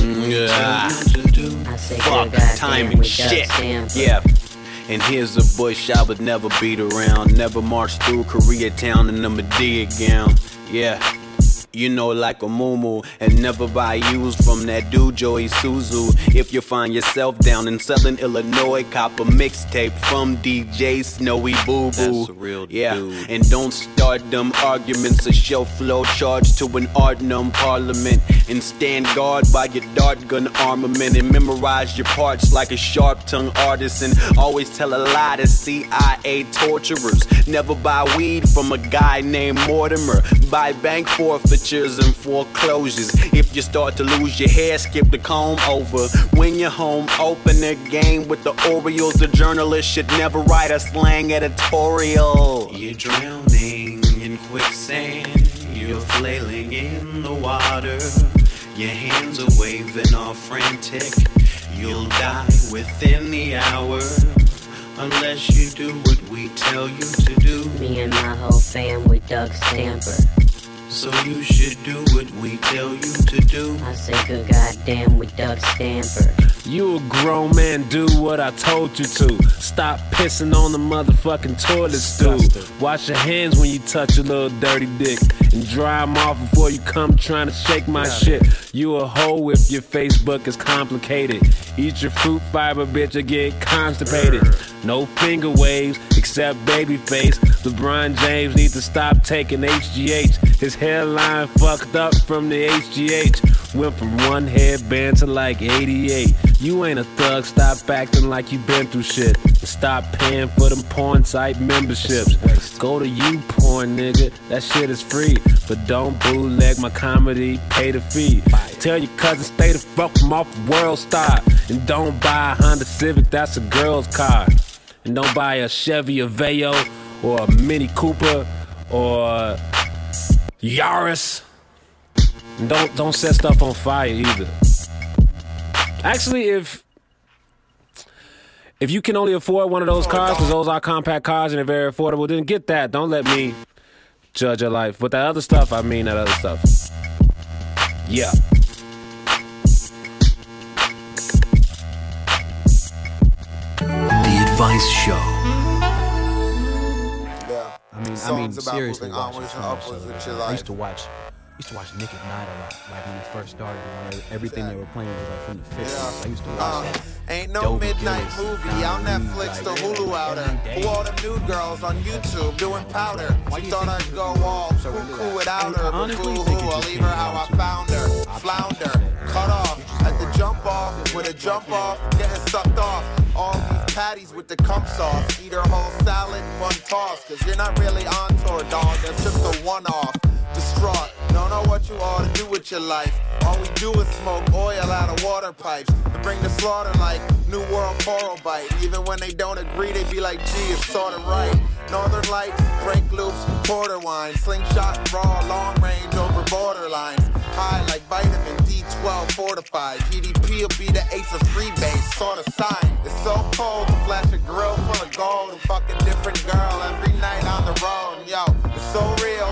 Mm, ah, I say fuck good goddamn, timing we shit. done stand for- Yeah. And here's the bush I would never beat around. Never march through Koreatown in a Medea gown. Yeah. You know, like a moo and never buy used from that dude Joey Suzu. If you find yourself down in Southern Illinois, cop a mixtape from DJ Snowy Boo Boo. That's a real yeah. dude. And don't start them arguments. A show flow charge to an Ardenum parliament. And stand guard by your dart gun armament. And memorize your parts like a sharp tongue artisan. Always tell a lie to CIA torturers. Never buy weed from a guy named Mortimer. Buy bank forfeitures and foreclosures. If you start to lose your hair, skip the comb over. When you're home, open the game with the Orioles. The journalist should never write a slang editorial. You're drowning in quicksand. You're flailing in the water. Your hands are waving all frantic. You'll die within the hour. Unless you do what we tell you to do. Me and my whole fam, we Doug Stamper. So you should do what we tell you to do. I say good goddamn, we Doug Stamper. You a grown man, do what I told you to. Stop pissing on the motherfucking toilet stool. Wash your hands when you touch a little dirty dick. And dry 'em off before you come trying to shake my shit. You a hoe if your Facebook is complicated. Eat your fruit fiber, bitch, or get constipated. No finger waves except baby face. LeBron James needs to stop taking HGH. His hairline fucked up from the HGH. Went from one headband to like 88. You ain't a thug, stop acting like you been through shit. And stop paying for them porn site memberships. Go to you porn, nigga. That shit is free. But don't bootleg my comedy, pay the fee. Tell your cousin stay the fuck from off the world star. And don't buy a Honda Civic, that's a girl's car. And don't buy a Chevy Aveo or a Mini Cooper or Yaris. And don't don't set stuff on fire either. Actually, if if you can only afford one of those oh, cars, because those are compact cars and they're very affordable, then get that. Don't let me judge your life. But that other stuff, I mean that other stuff. Yeah. The Advice Show. I mean, I mean, seriously, watch onwards it. and upwards with your I used to watch, used to watch Nick at Night a lot. Like when he first started, you know, everything they were playing was like from the 50s. I used to watch Uh, that. ain't no Dovey midnight Gillis, movie on Don Lee, Netflix, the like, Hulu outer. Who all them nude girls on YouTube doing powder? She thought I'd go all cuckoo without her, but boo hoo, I'll leave her how I found her. Flounder, cut off at the jump off with a jump off, getting sucked off. All these patties with the cum sauce. Eat her whole salad, one toss. Cause you're not really on tour, dog. That's just a one off. Distraught, don't know what you ought to do with your life. All we do is smoke oil out of water pipes. To bring the slaughter like New World Coral Bite. Even when they don't agree, they be like, gee, it's sorta right. Northern Lights, break loops, porter wine. Slingshot, raw, long range over borderlines. High like vitamin D12 fortified. GDP will be the ace of freebase, sort of sign. It's so cold to flash a grill full of gold and fuck a different girl every night on the road. Yo, it's so real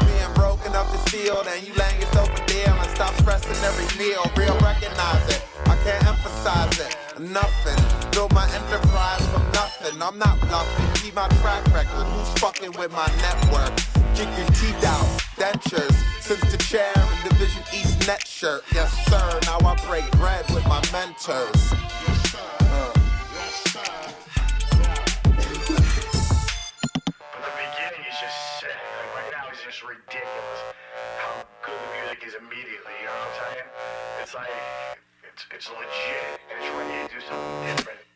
up this field and you laying yourself a deal and stop stressing every meal. Real recognize it. I can't emphasize it. Nothing. Build my enterprise from nothing. I'm not bluffing. Keep my track record. Who's fucking with my network? Kick your teeth out. Dentures. Since the chair in Division East net shirt. Yes, sir. Now I break bread with my mentors. The right now it's just ridiculous the music is immediately, you know what I'm saying? It's like it's it's legit. It's ready to do something different.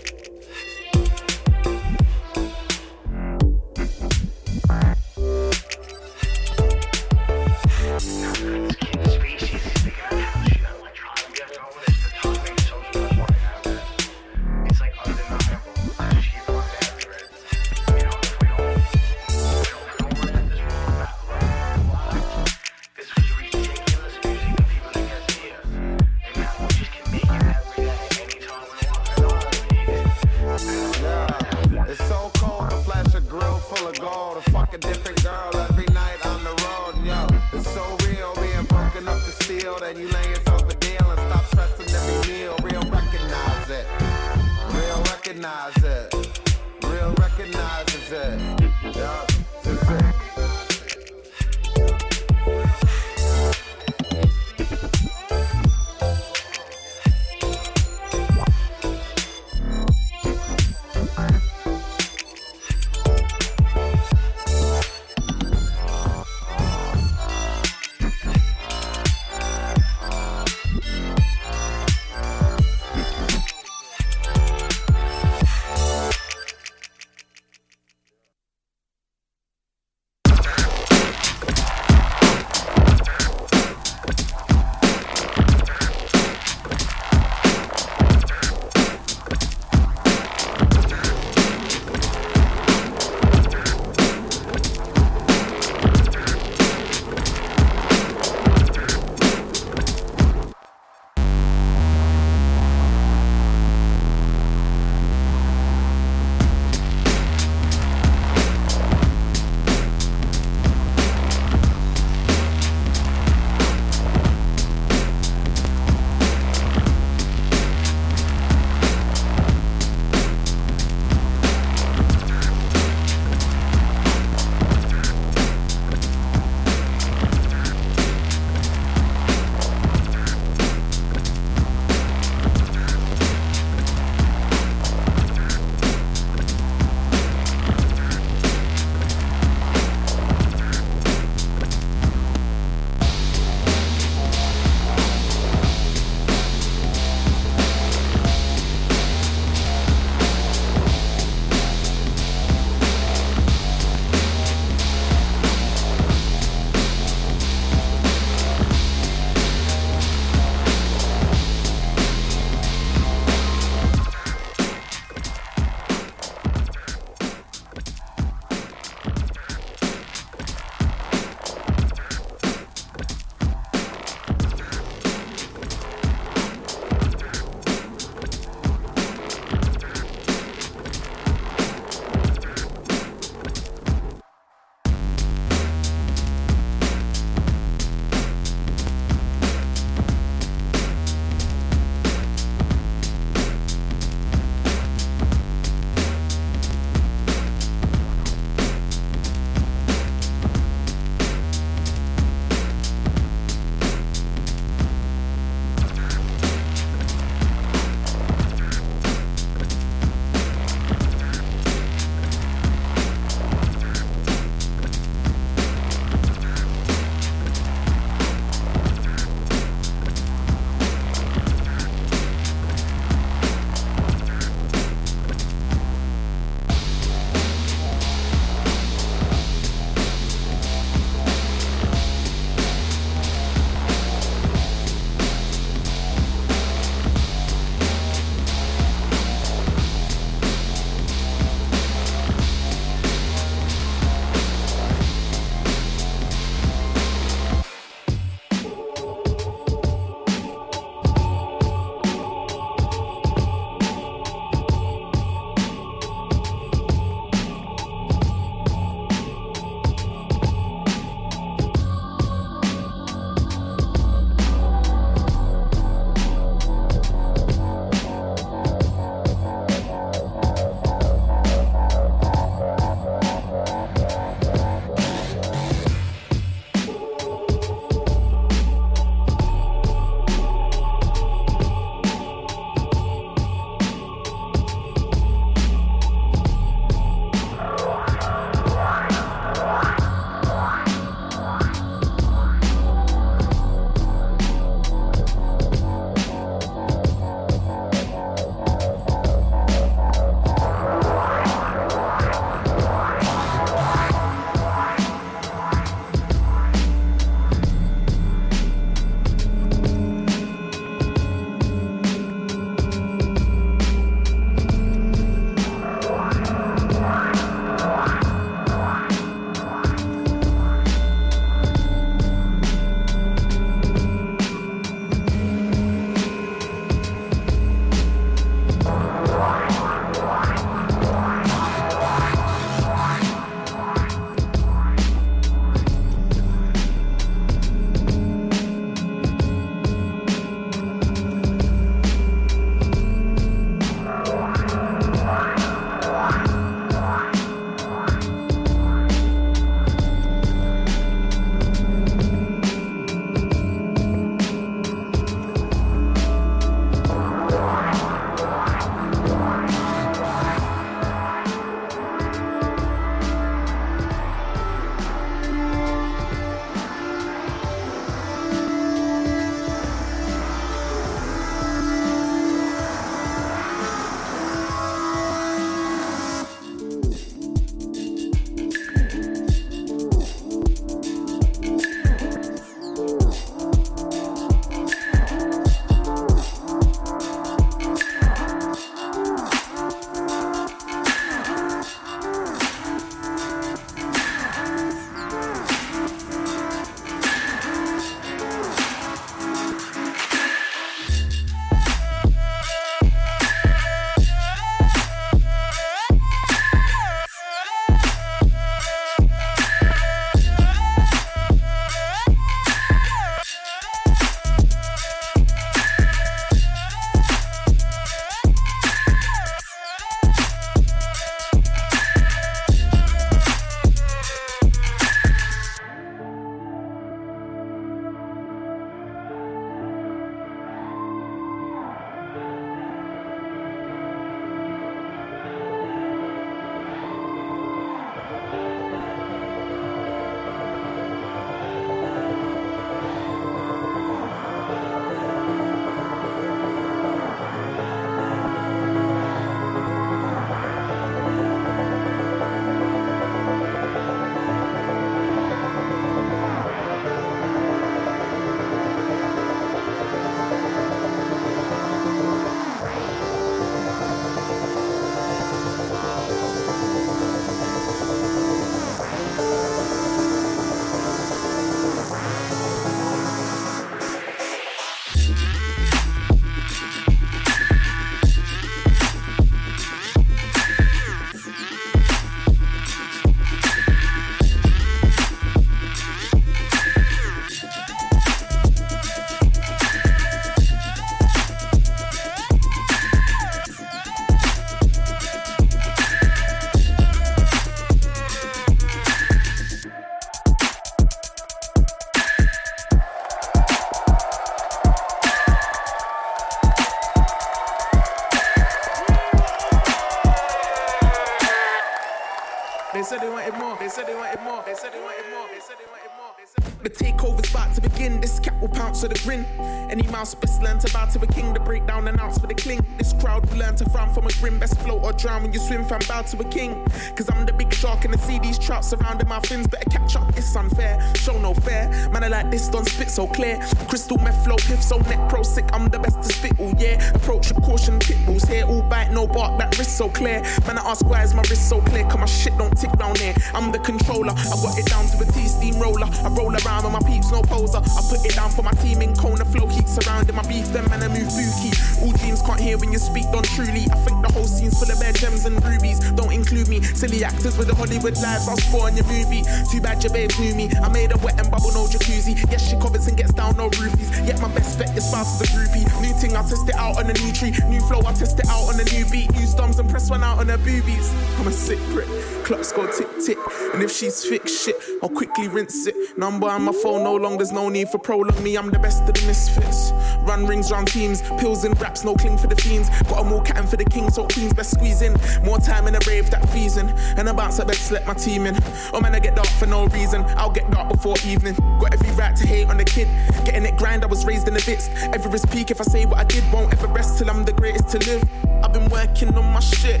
to the grin. Any mouse best learn to bow to a king. The breakdown announce for the cling. This crowd will learn to frown from a grin. Best float or drown when you swim. Fam bow to a king. Cause I'm the big shark and I see these trout surrounding my fins. Better catch up. It's unfair. Show no fair. Man, I like this. Don't spit so clear. Crystal meth flow. Piff so neck pro sick. I'm the best to spit all yeah. Approach with caution. Pit bulls here. All bite no bark. That wrist so clear. Man, I ask why is my wrist so clear? Cause my shit don't tick down there. I'm the controller. I got it down to a T steamroller. I roll around with my peeps, no poser. I put it down for my team in Kona. Flow keep surrounding my beef. Them man, I move bookie. All dreams can't hear when you speak. Don't truly. I think the whole scene's full of bare gems and rubies. Don't include me. Silly actors with the Hollywood lives. I'll score on your movie. Too bad your babes knew me. I made a wet and bubble, no jacuzzi. Yes, she covers and gets down, no roofies. Yet my best bet is fast as a groupie. New thing, I'll test it out on a new tree. New flow, I'll test it out on a new beat. Use thumbs and press one out on her boobies. I'm a sick prick. Clocks go tick tick. And if she's fixed shit, I'll quickly rinse it. Number on my phone, no long, there's no need for prolong me. I'm the best of the misfits. Run rings round teams, pills and raps, no cling for the fiends. Got a more cat for the king, so queens best squeeze in. More time in a rave that feasing. And I bounce, I best let my team in. Oh man, I get dark for no reason. I'll get dark before evening. Got every right to hate on the kid. Getting it grind, I was raised in the bits. Everest peak, if I say what I did, won't ever rest till I'm the greatest to live. I've been working on my shit,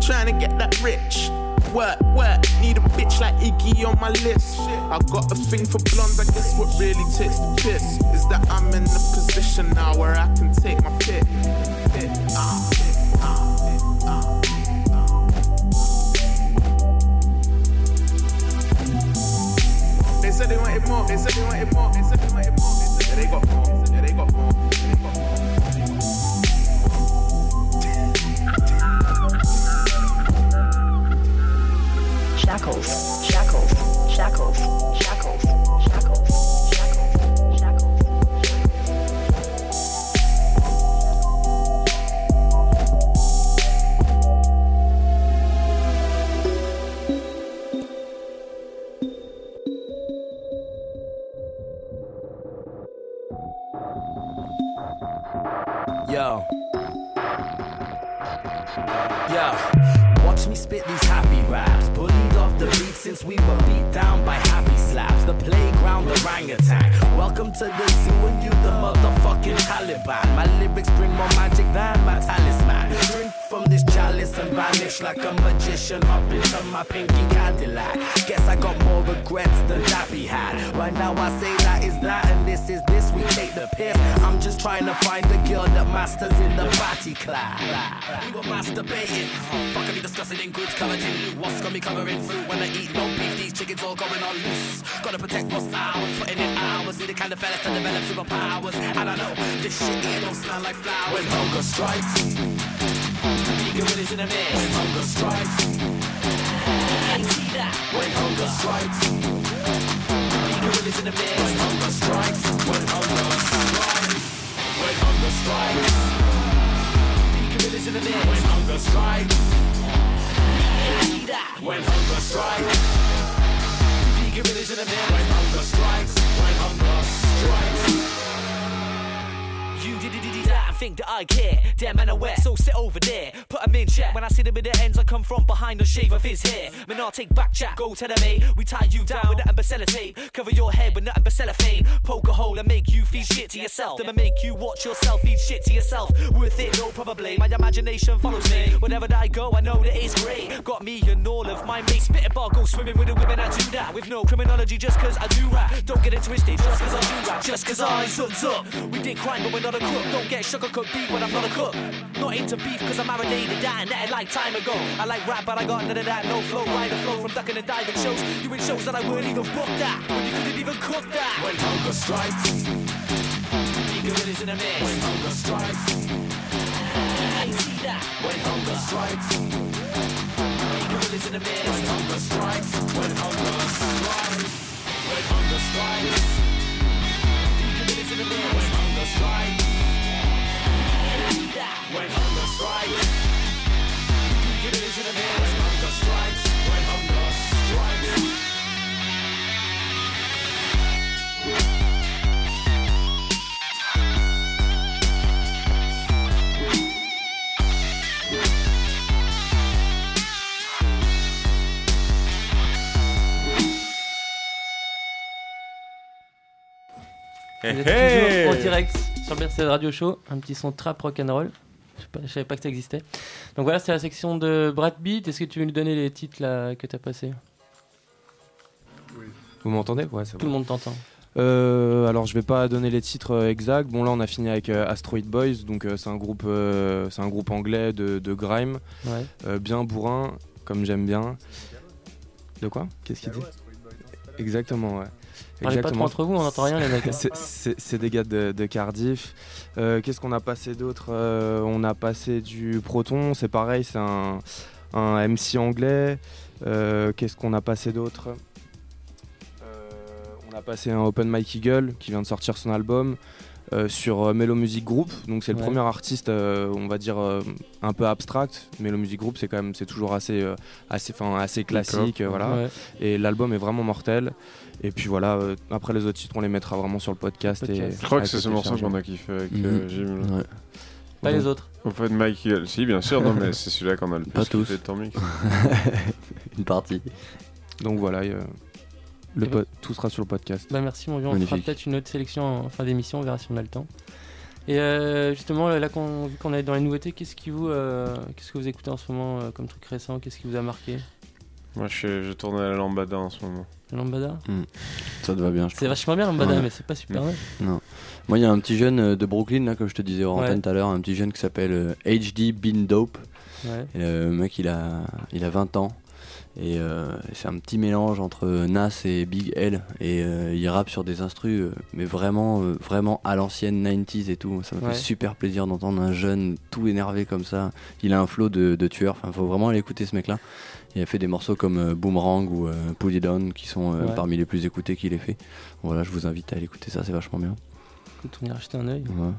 trying to get that rich. Work, work, need a bitch like Iggy on my list. I got a thing for blondes, I guess what really takes the piss is that I'm in a position now where I can take my pick. They said they wanted more. They said they wanted more. They said they wanted more. They said they got more. Shackles, shackles, shackles, shackles, Welcome to the zoo and you the motherfucking Taliban. My lyrics bring more magic than my talisman. This chalice and vanish like a magician up into my pinky Cadillac. Guess I got more regrets than Dappy had. Right now I say that is that and this is this. We take the piss. I'm just trying to find the girl that masters in the batty class. We were masturbating. Fuck, I be discussing in goods covered in loot. What's got me covering fruit when I eat no beef? These chickens all going on loose. Gotta protect what's ours, putting in hours. Need the kind of fellas to develop superpowers. And I know this shit here don't smell like flowers. When hunger strikes, When hunger strikes, see that. When hunger strikes. When hunger strikes, when hunger strikes, when hunger strikes. When hunger strikes. When hunger strikes. When hunger strikes, think that I care. Damn man, I wet, so sit over there. Put 'em in check. When I see the ends, I come from behind the shave of his hair. Man, I'll take back chat, go tell them, mate. We tie you down with nothing but sellotape. Cover your head with nothing but cellophane. Poke a hole and make you feed shit to yourself. Then I make you watch yourself feed shit to yourself. Worth it, no, probably. My imagination follows me. Wherever that I go, I know that it's great. Got me and all of my mates. Spit a bar, go swimming with the women, I do that. With no criminology, just cause I do rap. Don't get it twisted, just cause I do rap. Just cause I zuts up. We did crime, but we're not a crook. Don't get sugarcoat beef when I'm not a cook. Not into beef cause I'm marinated that and that like time ago. I like rap, but I got none of that. No flow, ride the flow from ducking and diving shows. Doing shows that I wouldn't even book that. When you couldn't even cook that. When hunger strikes, it is in a mist. When hunger strikes, I see that. When hunger strikes, it is in a mist. When hunger strikes, when hunger strikes, Vous êtes Hey, toujours en direct sur Bercel Radio Show, un petit son trap rock'n'roll. Je je savais pas que ça existait. Donc voilà, c'est la section de Brad Beat. Est-ce que tu veux nous donner les titres là, que tu as passés Vous m'entendez? Ouais, c'est Tout bon. le monde t'entend. Euh, alors je vais pas donner les titres euh, exacts. Bon là on a fini avec euh, Asteroid Boys, donc euh, c'est un groupe, euh, c'est un groupe anglais de, de grime, Ouais. Euh, bien bourrin, comme j'aime bien. De quoi? Qu'est-ce qu'il dit? Exactement, ouais. Parlez pas trop entre vous, on n'entend rien, les mecs, hein. C'est- des gars de, de Cardiff. Euh, Qu'est-ce qu'on a passé d'autre Euh, On a passé du Proton, c'est pareil, c'est un, un MC anglais. Euh, Qu'est-ce qu'on a passé d'autre? On a passé un Open Mike Eagle qui vient de sortir son album. sur Mellow Music Group, donc c'est le Ouais. premier artiste, on va dire un peu abstract. Mellow Music Group, c'est quand même, c'est toujours assez, assez, classique, voilà. Ouais. Et l'album est vraiment mortel. Et puis voilà, euh, après les autres titres, on les mettra vraiment sur le podcast. Et, Je crois que c'est ce morceau qu'on a kiffé avec Mhm. euh, Jim. Ouais. Pas les autres. Open Mike Eagle. Si, bien sûr, non, mais c'est celui-là qu'on a le plus Pas tous. kiffé de ton mix. [laughs] Une partie. Donc voilà, euh, le ben- tout sera sur le podcast. Bah merci mon vieux, on fera peut-être une autre sélection en fin d'émission, on verra si on a le temps. Et euh, justement, là qu'on, vu qu'on est dans les nouveautés, qu'est-ce, qui vous, euh, qu'est-ce que vous écoutez en ce moment euh, comme truc récent? Qu'est-ce qui vous a marqué? Moi, je, je tourne à la lambada en ce moment. La Lambada Hmm. Ça te va bien, C'est vachement bien Lambada, Ouais. mais c'est pas super Mm. vrai. Non. Moi, il y a un petit jeune euh, de Brooklyn, là, comme je te disais en Ouais. antenne tout à l'heure, un petit jeune qui s'appelle euh, HD Bean Dope. Ouais. Et le mec, il a, il a 20 ans. Et euh, c'est un petit mélange entre Nas et Big L. Et euh, il rappe sur des instrus, euh, mais vraiment, euh, vraiment à l'ancienne 90s et tout. Ça me Ouais. fait super plaisir d'entendre un jeune tout énervé comme ça. Il a un flow de, de tueur. Enfin, faut vraiment aller écouter ce mec-là. Il a fait des morceaux comme euh, Boomerang ou euh, Pull It Down qui sont euh, Ouais. parmi les plus écoutés qu'il ait fait. Voilà, je vous invite à aller écouter ça, c'est vachement bien. Écoute, on ira jeter un œil. Ouais.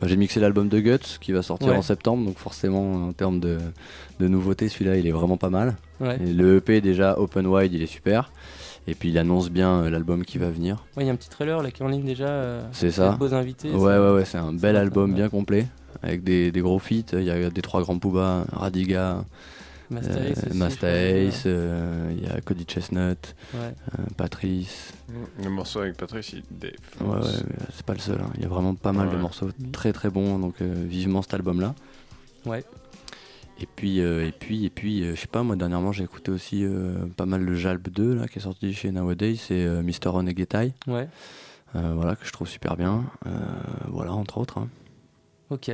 Bah, J'ai mixé l'album de Guts qui va sortir Ouais. en septembre, donc forcément en termes de, de nouveautés, celui-là il est vraiment pas mal. Et le EP déjà Open Wide il est super. Et puis il annonce bien l'album qui va venir. Il y a un petit trailer là qui est en ligne déjà. euh, C'est ça. beaux invités. Ouais, ouais, ouais, c'est un bel album bien complet avec des, des gros feats. Il y a des trois grands Pouba, Radiga, Masta Ace euh, il y a Cody Chestnut, Ouais. euh, Patrice. Le morceau avec Patrice, il Ouais, défonce. ouais, c'est pas le seul. hein. Il y a vraiment pas mal de Ouais. morceaux très très bons, donc euh, vivement cet album-là. Ouais. Et puis, euh, et puis, et puis, euh, je sais pas, moi dernièrement j'ai écouté aussi euh, pas mal le Jalb 2 là, qui est sorti chez Nowadays, c'est euh, Mr. Onegetai. Ouais. Euh, voilà, que je trouve super bien. Euh, voilà, entre autres. hein. Ok.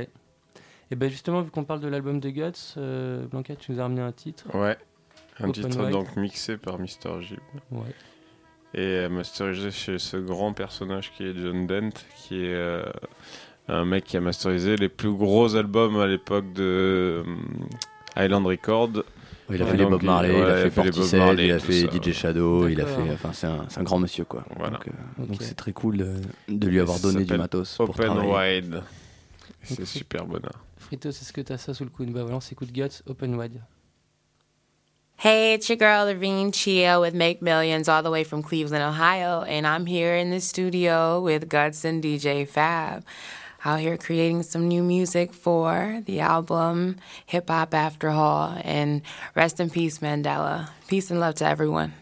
Et ben justement, vu qu'on parle de l'album de Guts, euh, Blanca, tu nous as ramené un titre. Ouais. Un Open titre donc mixé par Mr. Jim. Ouais. Et euh, masterisé chez ce grand personnage qui est John Dent, qui est euh, un mec qui a masterisé les plus gros albums à l'époque de euh, Island Record. Il a fait les donc, Bob Marley, il, a fait les Bob Portishead, Marley, il a fait ça. DJ Shadow, il a fait. Enfin, c'est un, grand monsieur quoi. Voilà. Donc, euh, c'est très cool de, de lui avoir donné du matos pour Open. Wide. C'est super bonheur. Frito, c'est ce que t'as ça sous le coude. Bah voilà, Guts, Open Wide. Hey, it's your girl Levine Chia with Make Millions all the way from Cleveland, Ohio, and I'm here in the studio with Guts and DJ Fab. Out here creating some new music for the album Hip Hop After All, and rest in peace, Mandela. Peace and love to everyone.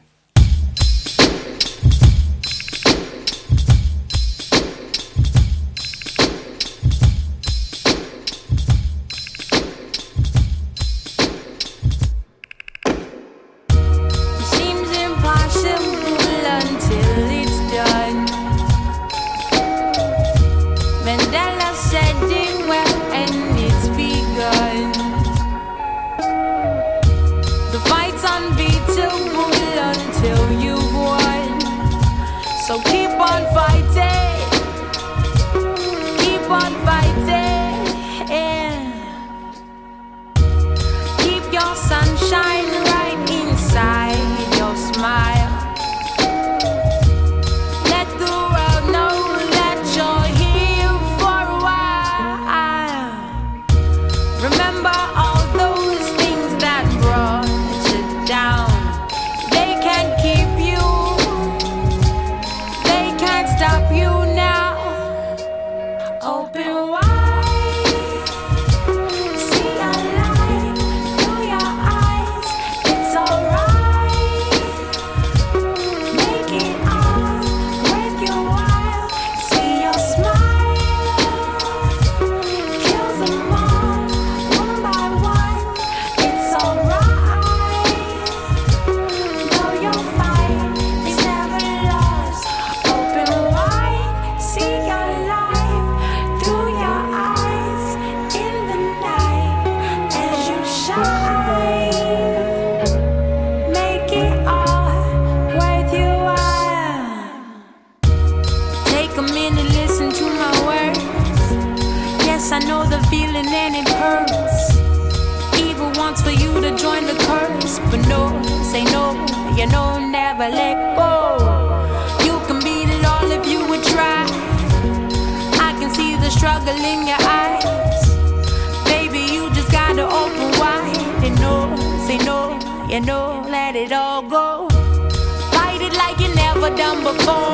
Know, let it all go. Fight it like you never done before.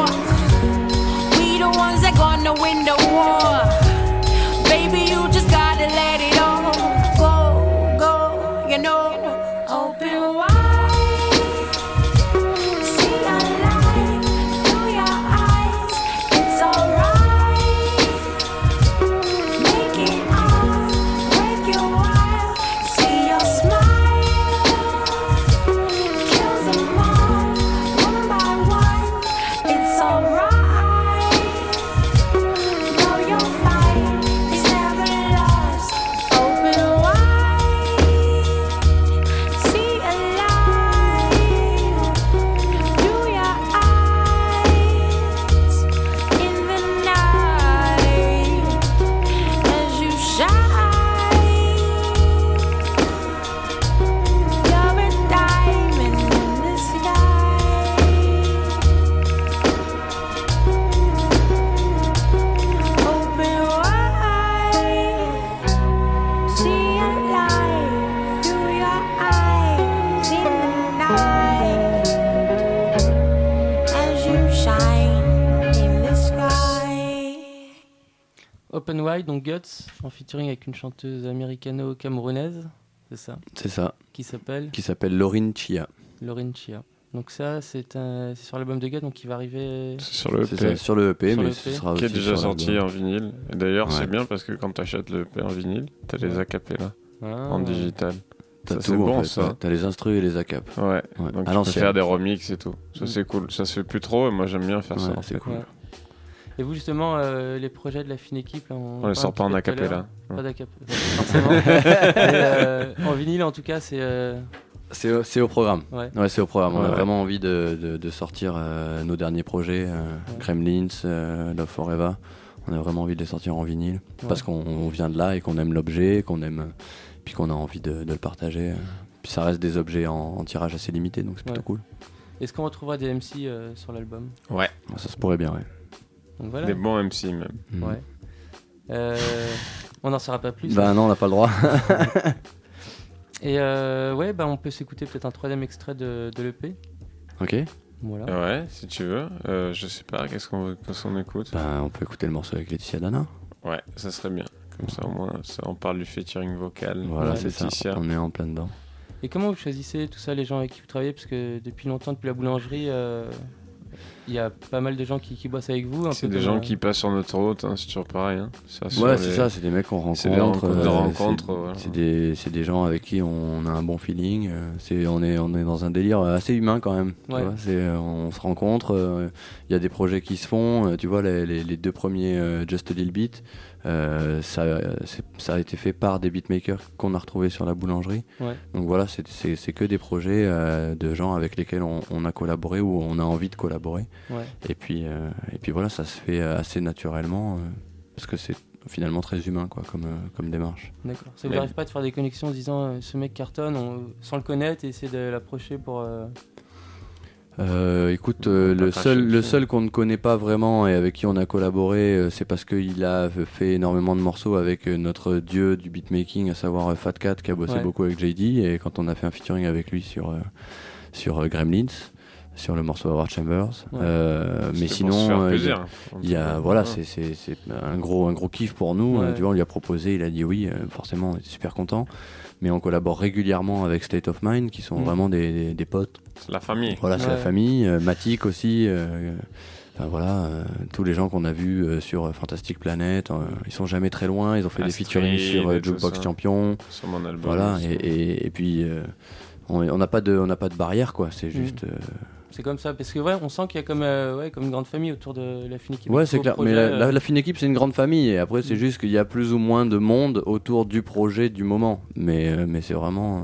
Donc Guts, en featuring avec une chanteuse américano-camerounaise, c'est ça? C'est ça. Qui s'appelle? Qui s'appelle Laurine Chia. Lauren Chia. Donc ça, c'est un- c'est sur l'album de Guts, donc qui va arriver... Sur le EP. ça, sur le EP, Sur mais le ce EP. sera qui est déjà sur sorti en vinyle. D'ailleurs, Ouais. c'est bien parce que quand tu achètes le EP en vinyle, t'as les acapellas Ah. en digital. T'as Ça, tout, c'est en bon, fait, ça. T'as les instrus et les acap. Ouais. Ouais. Donc À tu peux faire des remixes et tout. Ça Mm. c'est cool. Ça se fait plus trop et moi j'aime bien faire ça. C'est cool. Et vous, justement, euh, les projets de la fine équipe, là, On les parle sort pas en acapella. Pas d'acapella, forcément. [laughs] Mais, euh, en vinyle, en tout cas, c'est... euh, C'est au, c'est au programme. Ouais. c'est au programme. On Ouais, a ouais. vraiment envie de, de- de sortir euh, nos derniers projets, euh, Gremlins, euh, Love Forever. On a vraiment envie de les sortir en vinyle Ouais. parce qu'on on vient de là et qu'on aime l'objet, qu'on aime, puis qu'on a envie de, de le partager. euh. Puis ça reste des objets en, en tirage assez limité, donc c'est plutôt Ouais. cool. Est-ce qu'on retrouvera des MC euh, sur l'album? Ouais. Ça se pourrait bien, ouais. Donc voilà. Des bons MC même. Mm. Ouais. Euh, on n'en saura pas plus. Bah non, on n'a pas le droit. [laughs] Et euh, ouais, bah on peut s'écouter peut-être un troisième extrait de, de l'EP. ok. Voilà. Ouais, si tu veux. Euh, je sais pas, qu'est-ce qu'on qu'on écoute? Bah, on peut écouter le morceau avec Laetitia Dana. Ouais, ça serait bien. Comme ça au moins, ça, on parle du featuring vocal. Voilà, c'est ça. Laetitia. On est en plein dedans. Et comment vous choisissez tout ça, les gens avec qui vous travaillez? Parce que depuis longtemps, depuis la boulangerie, euh, il y a pas mal de gens qui, qui bossent avec vous. C'est des gens euh, qui passent sur notre route, hein, c'est toujours pareil. Hein. Ça, Ouais, les- c'est ça, c'est des mecs qu'on rencontre. C'est des euh, voilà. C'est des, c'est des gens avec qui on a un bon feeling. euh, C'est, on, est, on est dans un délire assez humain quand même. Ouais. vois, c'est, euh, on se rencontre, euh, il y a des projets qui se font. euh, Tu vois, les, les- les deux premiers euh, Just a Little Bit, euh, ça, euh, ça a été fait par des beatmakers qu'on a retrouvés sur la boulangerie. Ouais. Donc voilà, c'est, que des projets euh, de gens avec lesquels on, on a collaboré ou on a envie de collaborer. Ouais. Et puis, euh, et puis voilà, ça se fait assez naturellement parce que c'est finalement très humain quoi, comme, comme démarche. D'accord. Ça vous Mais- arrive pas de faire des connexions en disant ce mec cartonne on- sans le connaître et essayer de l'approcher pour. Euh, écoute, euh, le seul, le seul qu'on ne connaît pas vraiment et avec qui on a collaboré, euh, c'est parce qu'il a fait énormément de morceaux avec euh, notre dieu du beatmaking, à savoir euh, Fat Cat, qui a bossé Ouais. beaucoup avec JD. Et quand on a fait un featuring avec lui sur, euh, sur euh, Gremlins, sur le morceau Howard Chambers. Ouais. Euh, mais sinon, euh, il y a- y a, Ouais. voilà, c'est c'est- c'est un gros, un gros kiff pour nous. Ouais. Euh, tu vois, on lui a proposé, il a dit oui, euh, forcément, on était super content. Mais on collabore régulièrement avec State of Mind, qui sont Mm. vraiment des, des- des potes. C'est la famille. Voilà, c'est Ouais. la famille. Euh, Matic aussi. euh, Enfin voilà, euh, tous les gens qu'on a vus euh, sur euh, Fantastic Planet, euh, ils sont jamais très loin. Ils ont fait des featuring sur euh, Jukebox. Champion. Sur mon album Voilà, et, et- et puis euh, on n'a pas de, on n'a pas de barrière quoi. C'est Mm. juste. euh, C'est comme ça, parce que ouais, on sent qu'il y a comme, euh, ouais, comme une grande famille autour de la fine équipe. Ouais, c'est clair. Mais la, euh, la- la fine équipe, c'est une grande famille. Et après, c'est juste qu'il y a plus ou moins de monde autour du projet du moment. Mais, euh, mais c'est vraiment. euh,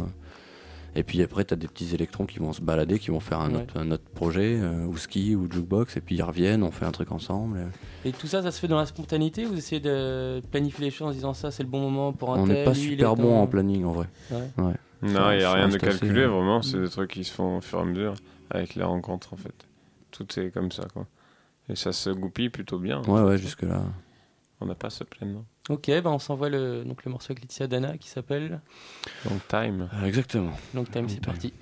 Et puis après, tu as des petits électrons qui vont se balader, qui vont faire un, Ouais. autre, un autre projet, euh, ou ski, ou jukebox. Et puis ils reviennent, on fait un truc ensemble. Et tout ça, ça se fait dans la spontanéité ou vous essayez de planifier les choses en se disant ça, c'est le bon moment pour un On tel, n'est pas lui, il est super bon temps en planning en vrai. Ouais. Ouais. Non, il n'y a rien de calculé, vraiment. C'est des trucs qui se font au fur et à mesure avec les rencontres, en fait. Tout est comme ça, quoi. Et ça se goupille plutôt bien. Ouais, ouais, jusque-là. On n'a pas à se plaindre. Ok, bah on s'envoie le, donc le morceau avec Laetitia Dana qui s'appelle Long Time. Exactement. Long Time, c'est parti.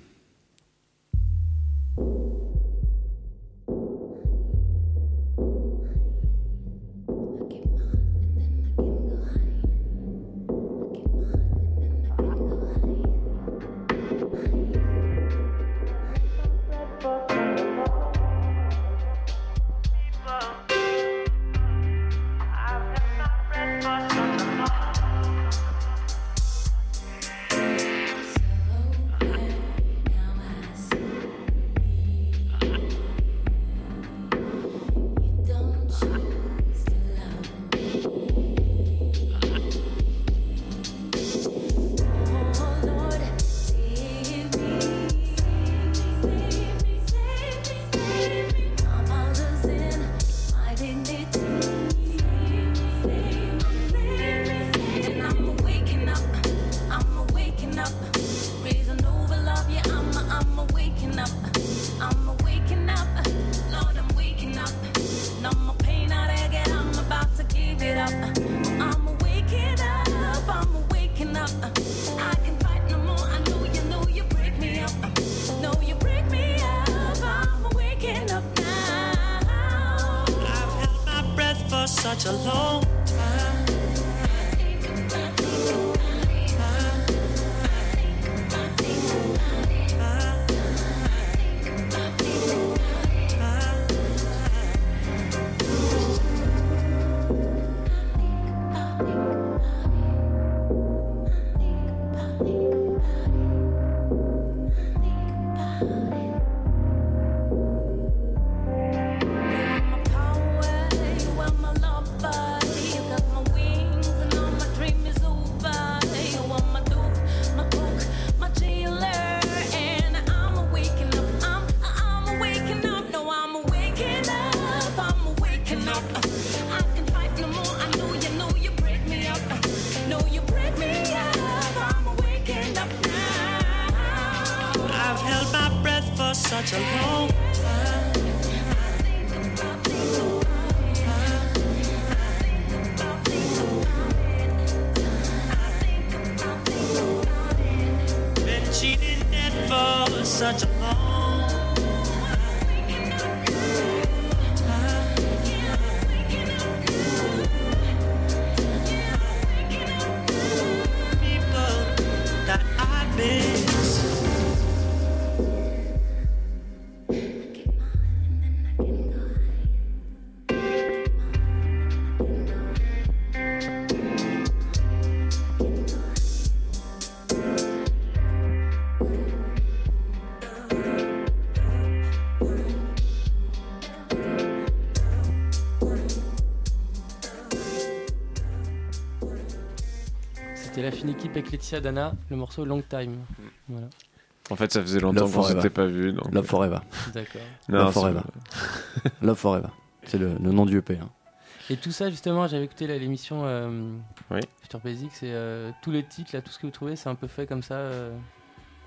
Such a long Avec Laetitia Dana, le morceau Long Time. Voilà. En fait, ça faisait longtemps Love qu'on Forever. s'était pas vu. Donc... Love Forever. D'accord. Love c'est- Forever. [laughs] Love Forever. C'est le, le nom du EP. hein. Et tout ça, justement, j'avais écouté l'émission euh, Oui. Future Basics et euh, tous les titres, là, tout ce que vous trouvez, c'est un peu fait comme ça, euh,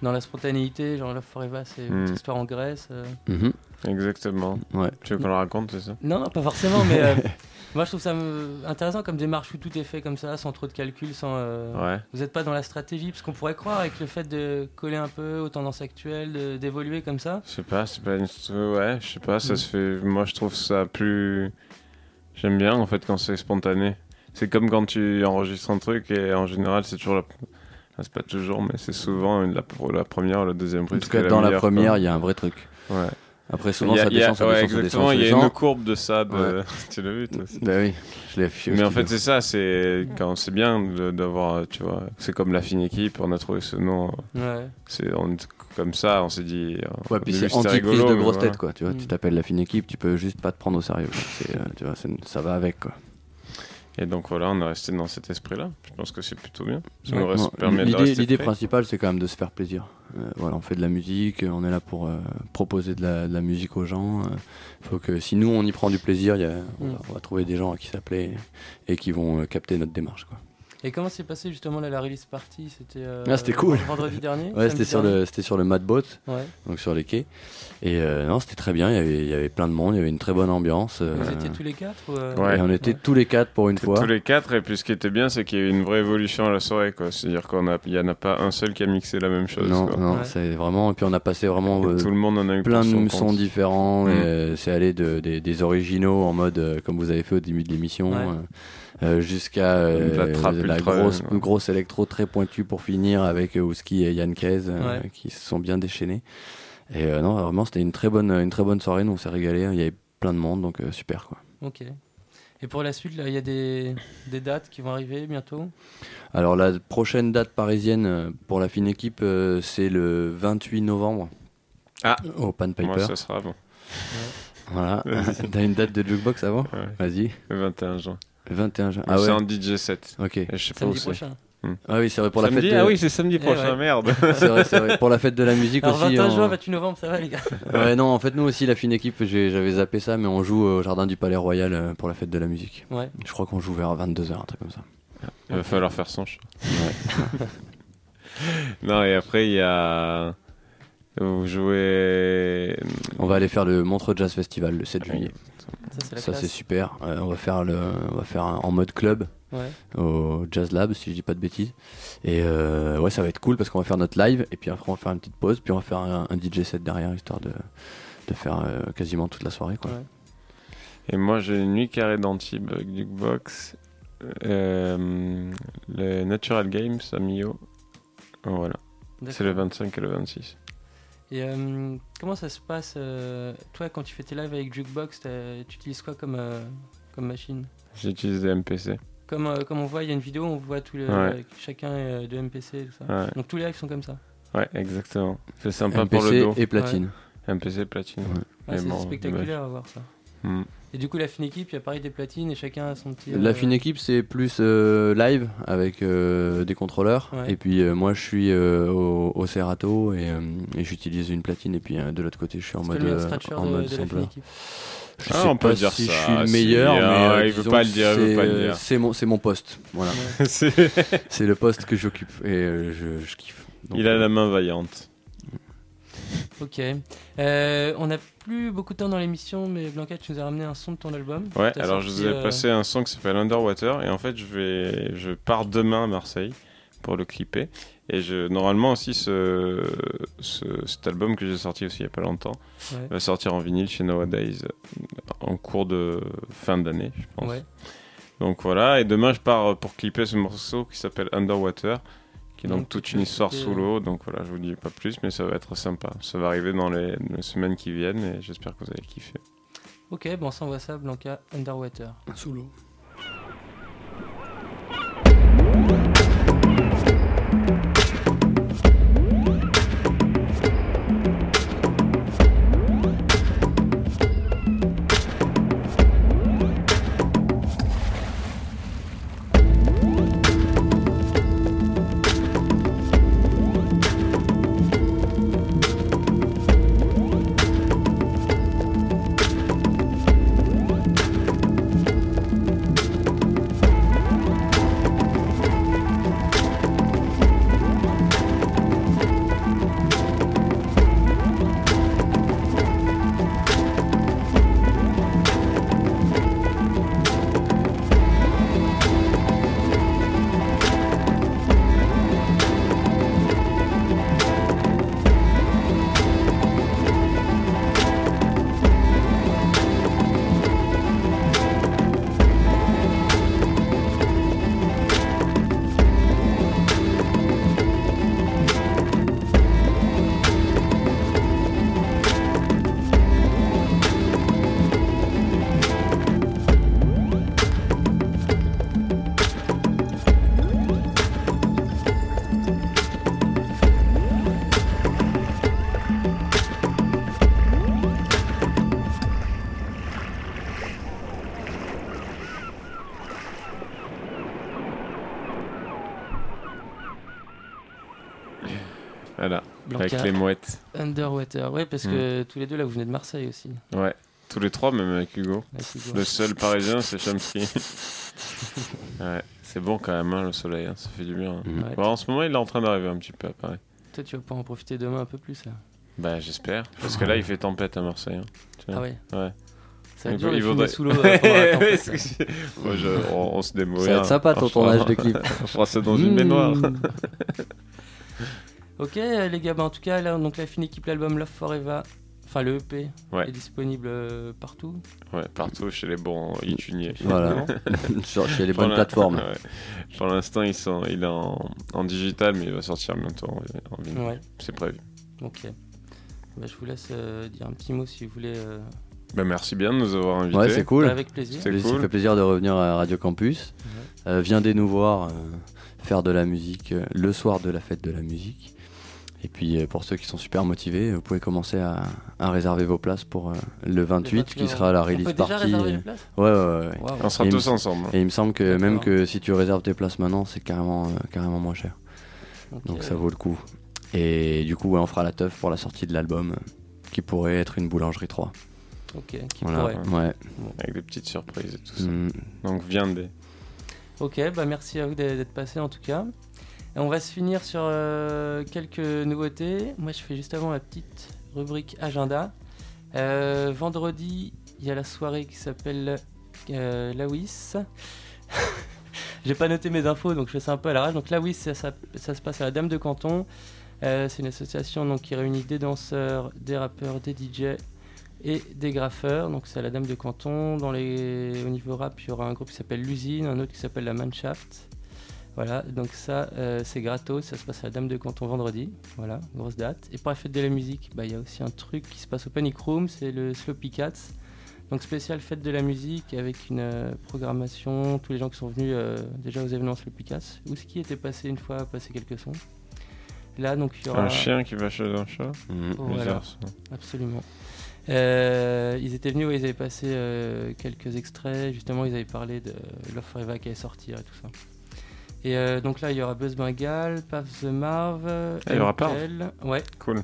dans la spontanéité. Genre Love Forever, c'est une Mm. petite histoire en Grèce. euh. Mhm. Exactement. Ouais. Tu veux qu'on le raconte, c'est ça? Non, non, pas forcément, mais euh, [laughs] moi je trouve ça me- intéressant comme démarche où tout est fait comme ça, sans trop de calcul, sans. euh, Ouais. Vous n'êtes pas dans la stratégie, parce qu'on pourrait croire avec le fait de coller un peu aux tendances actuelles, d'évoluer comme ça. Je sais pas, c'est pas une... Ouais, je sais pas, ça se fait... Moi, je trouve ça plus... J'aime bien, en fait, quand c'est spontané. C'est comme quand tu enregistres un truc et en général, c'est toujours la... Enfin, c'est pas toujours, mais c'est souvent la, pour la première ou la deuxième En prise. tout qui est cas, dans la première, il y a un vrai truc. Ouais. Après, souvent, Il y a- ça il y a- descend, ça ouais, descend, exactement, il y a une courbe de ça, de... Ouais. [laughs] tu l'as vu, toi aussi Bah oui, je l'ai affiché Mais en fait, c'est ça, c'est quand c'est bien d'avoir, tu vois, c'est comme la fine équipe, on a trouvé ce nom. Ouais. C'est on comme ça, on s'est dit. euh, Ouais, puis c'est anti-prise de grosse voilà. tête, quoi. Tu vois, Mm. tu t'appelles la fine équipe, tu peux juste pas te prendre au sérieux. euh, tu vois, ça va avec, quoi. Et donc voilà, on est resté dans cet esprit-là. Je pense que c'est plutôt bien. Ça Ouais. nous reste- Non, permet de L'idée, principale, c'est quand même de se faire plaisir. Euh, voilà, on fait de la musique, on est là pour euh, proposer de la, de la musique aux gens. Il faut que si nous on y prend du plaisir, y a- on, va, on va trouver des gens à qui ça plaît et qui vont euh, capter notre démarche. Quoi. Et comment s'est passé justement là, la release party? C'était euh, Ah, c'était cool. vendredi dernier Ouais, c'était sur dernier le, c'était sur le Mad Boat, Ouais. donc sur les quais. Et euh, non, c'était très bien. Il y avait, il y avait plein de monde. Il y avait une très bonne ambiance. euh, Vous étiez tous les quatre ou, euh, Ouais. Et on était tous les quatre pour une fois. Tous les quatre, et puis ce qui était bien, c'est qu'il y a eu une vraie évolution à la soirée, quoi. C'est-à-dire qu'il n'y en a pas un seul qui a mixé la même chose. Non, quoi. non, c'est vraiment. Et puis on a passé vraiment euh, tout le monde en a eu plein de sons différents. Mm. et, euh, c'est allé de, des, des originaux en mode euh, comme vous avez fait au début de l'émission. Euh, jusqu'à euh, la grosse, ouais. grosse électro très pointue pour finir avec euh, Ouski et Yann Kez euh, Ouais. qui se sont bien déchaînés. Et euh, non, vraiment, c'était une très bonne, une très bonne soirée. Nous, on s'est régalé. Il y avait plein de monde, donc euh, super quoi. Ok. Et pour la suite, là, il y a des, des dates qui vont arriver bientôt? Alors la prochaine date parisienne pour la fine équipe, euh, c'est le 28 novembre. Ah, au Pan Piper. Moi, ça sera avant. Voilà. [laughs] T'as une date de jukebox avant? Ouais. Vas-y. Le 21 juin. Le 21 juin. C'est en DJ set. Ok. Et je sais pas où c'est. Hmm. Ah oui, c'est vrai pour la Samedi fête. de- Ah oui, c'est samedi Eh prochain, ouais. merde. [laughs] c'est vrai, c'est vrai. Pour la fête de la musique Alors aussi. 21 on- juin, 28 novembre, ça va les gars [laughs] Ouais, non, en fait, nous aussi, la fine équipe, j'avais zappé ça, mais on joue au jardin du Palais Royal euh, pour la fête de la musique. Ouais. Je crois qu'on joue vers 22h, un truc comme ça. Il va falloir faire son choix. Ouais. [laughs] non, et après, il y a. Vous jouez. On va aller faire le Montreux Jazz Festival le 7 juillet. Ça, c'est super. Euh, on va faire le, on va faire un- en mode club Ouais. au Jazz Lab, si je dis pas de bêtises. Et euh, ouais, ça va être cool parce qu'on va faire notre live et puis après on va faire une petite pause, puis on va faire un, un DJ set derrière histoire de, de faire euh, quasiment toute la soirée quoi. Et moi, j'ai une nuit carrée d'Antibes avec Jukebox. Euh, le Natural Games à Mio. Voilà. C'est le 25 et le 26. Et euh, comment ça se passe euh, Toi, quand tu fais tes lives avec Jukebox, tu utilises quoi comme, euh, comme machine? J'utilise des MPC. comme, euh, comme on voit, il y a une vidéo, on voit tous les, Ouais. chacun euh, de MPC et tout ça. Ouais. Donc tous les lives sont comme ça. Ouais, exactement. C'est sympa pour MPC le dos. et platine. MPC et platine. ouais. Ah, c'est bon, spectaculaire à voir ça. Hmm. Et du coup, la fine équipe, il y a pareil des platines et chacun a son petit. La euh, fine équipe, c'est plus euh, live avec euh, des contrôleurs. Ouais. Et puis euh, moi, je suis euh, au, au Serato et, euh, et j'utilise une platine. Et puis euh, de l'autre côté, je suis en mode, euh, en de- mode de la fine sampler. équipe. Je Ah, sais on peut pas dire si ça, je suis le si, meilleur, mais ah, euh, il veut pas le dire, il veut c'est, pas le dire. C'est mon, c'est mon poste. Voilà. [laughs] C'est- c'est le poste que j'occupe et euh, je, je kiffe. Donc, Il a euh, la main vaillante. Ok. Euh, on n'a plus beaucoup de temps dans l'émission, mais Blanca, tu nous as ramené un son de ton album. Ouais, alors je vous ai euh, passé un son qui s'appelle Underwater et en fait je vais je pars demain à Marseille pour le clipper et je normalement aussi ce, ce- cet album que j'ai sorti aussi il y a pas longtemps Ouais. va sortir en vinyle chez Nowadays en cours de fin d'année je pense. Ouais. Donc voilà et demain je pars pour clipper ce morceau qui s'appelle Underwater qui est donc Donc, toute une histoire sous l'eau donc voilà je vous dis pas plus mais ça va être sympa ça va arriver dans les, les semaines qui viennent et j'espère que vous allez kiffer. Ok, bon, on s'envoie ça, Blanca, Underwater. Sous l'eau. Underwater, ouais, parce Hmm. que tous les deux là, vous venez de Marseille aussi. Ouais, Tous les trois, même avec Hugo. Avec Hugo. Le seul parisien, c'est Chomsky. [laughs] ouais, c'est bon quand même, hein, le soleil, hein, ça fait du bien. hein. Ouais. Bon, en ce moment, il est en train d'arriver un petit peu à Paris. Toi, tu vas pouvoir en profiter demain un peu plus là. Bah, j'espère. Parce que là, il fait tempête à Marseille. hein, tu vois. Ah ouais. Ouais. Ça va être Il dur de il vaudrait- sous l'eau, euh, [laughs] on, on se débrouille. Ça va être sympa, ton On tournage de clip. [laughs] On fera ça dans une baignoire. Ok, euh, les gars, bah, en tout cas, là, donc la fine équipe, l'album Love Forever, enfin le EP, Ouais. est disponible euh, partout. Ouais, partout chez les bons iTuniers. Voilà. [laughs] Sur- chez les bonnes plateformes. ouais. Pour l'instant, sont- il est en, en digital, mais il va sortir bientôt en. Ouais. C'est prévu. Ok. Bah, je vous laisse euh, dire un petit mot si vous voulez. euh, Bah, merci bien de nous avoir invités. Ouais, c'est cool. Avec plaisir. C'est Ça cool. fait plaisir de revenir à Radio Campus. Euh, viendez nous voir euh, faire de la musique euh, le soir de la fête de la musique. Et puis euh, pour ceux qui sont super motivés, vous pouvez commencer à, à réserver vos places pour euh, le 28 qui 28, sera la on peut release déjà party. les euh, places Ouais, ouais, ouais. ouais. Waouh. On sera Et tous me- ensemble. Et il me semble que même que si tu réserves tes places maintenant, c'est carrément, euh, carrément moins cher. Donc ça vaut le coup. Et du coup, ouais, on fera la teuf pour la sortie de l'album, qui pourrait être une boulangerie 3. Ok, qui Voilà, pourrait. ouais. Bon. Avec des petites surprises et tout ça. Mm. Donc, viendez. Ok, bah merci à vous d'être passé en tout cas. On va se finir sur euh, quelques nouveautés. Moi, je fais juste avant la petite rubrique agenda. Euh, vendredi, il y a la soirée qui s'appelle euh, La WIS. [laughs] J'ai pas noté mes infos, donc je fais ça un peu à l'arrache. Donc La WIS, ça, ça- se passe à la Dame de Canton. Euh, c'est une association donc, qui réunit des danseurs, des rappeurs, des DJ et des graffeurs. Donc c'est à la Dame de Canton. Au niveau rap, il y aura un groupe qui s'appelle L'Usine, un autre qui s'appelle La Manshaft. Voilà, donc ça euh, c'est gratos, ça se passe à la Dame de Canton vendredi. Voilà, grosse date. Et pour la fête de la musique, bah, il y a aussi un truc qui se passe au Panic Room, c'est le Sloppy Cats. Donc spécial fête de la musique avec une euh, programmation, tous les gens qui sont venus euh, déjà aux événements Sloppy Cats. Où ce qui était passé une fois, passer quelques sons. Là donc il y aura Un chien qui va chez un chat. Ça. absolument. Euh, ils étaient venus, ouais, ils avaient passé euh, quelques extraits, justement ils avaient parlé de Love Forever qui allait sortir et tout ça. Et euh, donc là il y aura Buzz Bengal, Pav the Marv, Ah, il y aura ouais. Cool.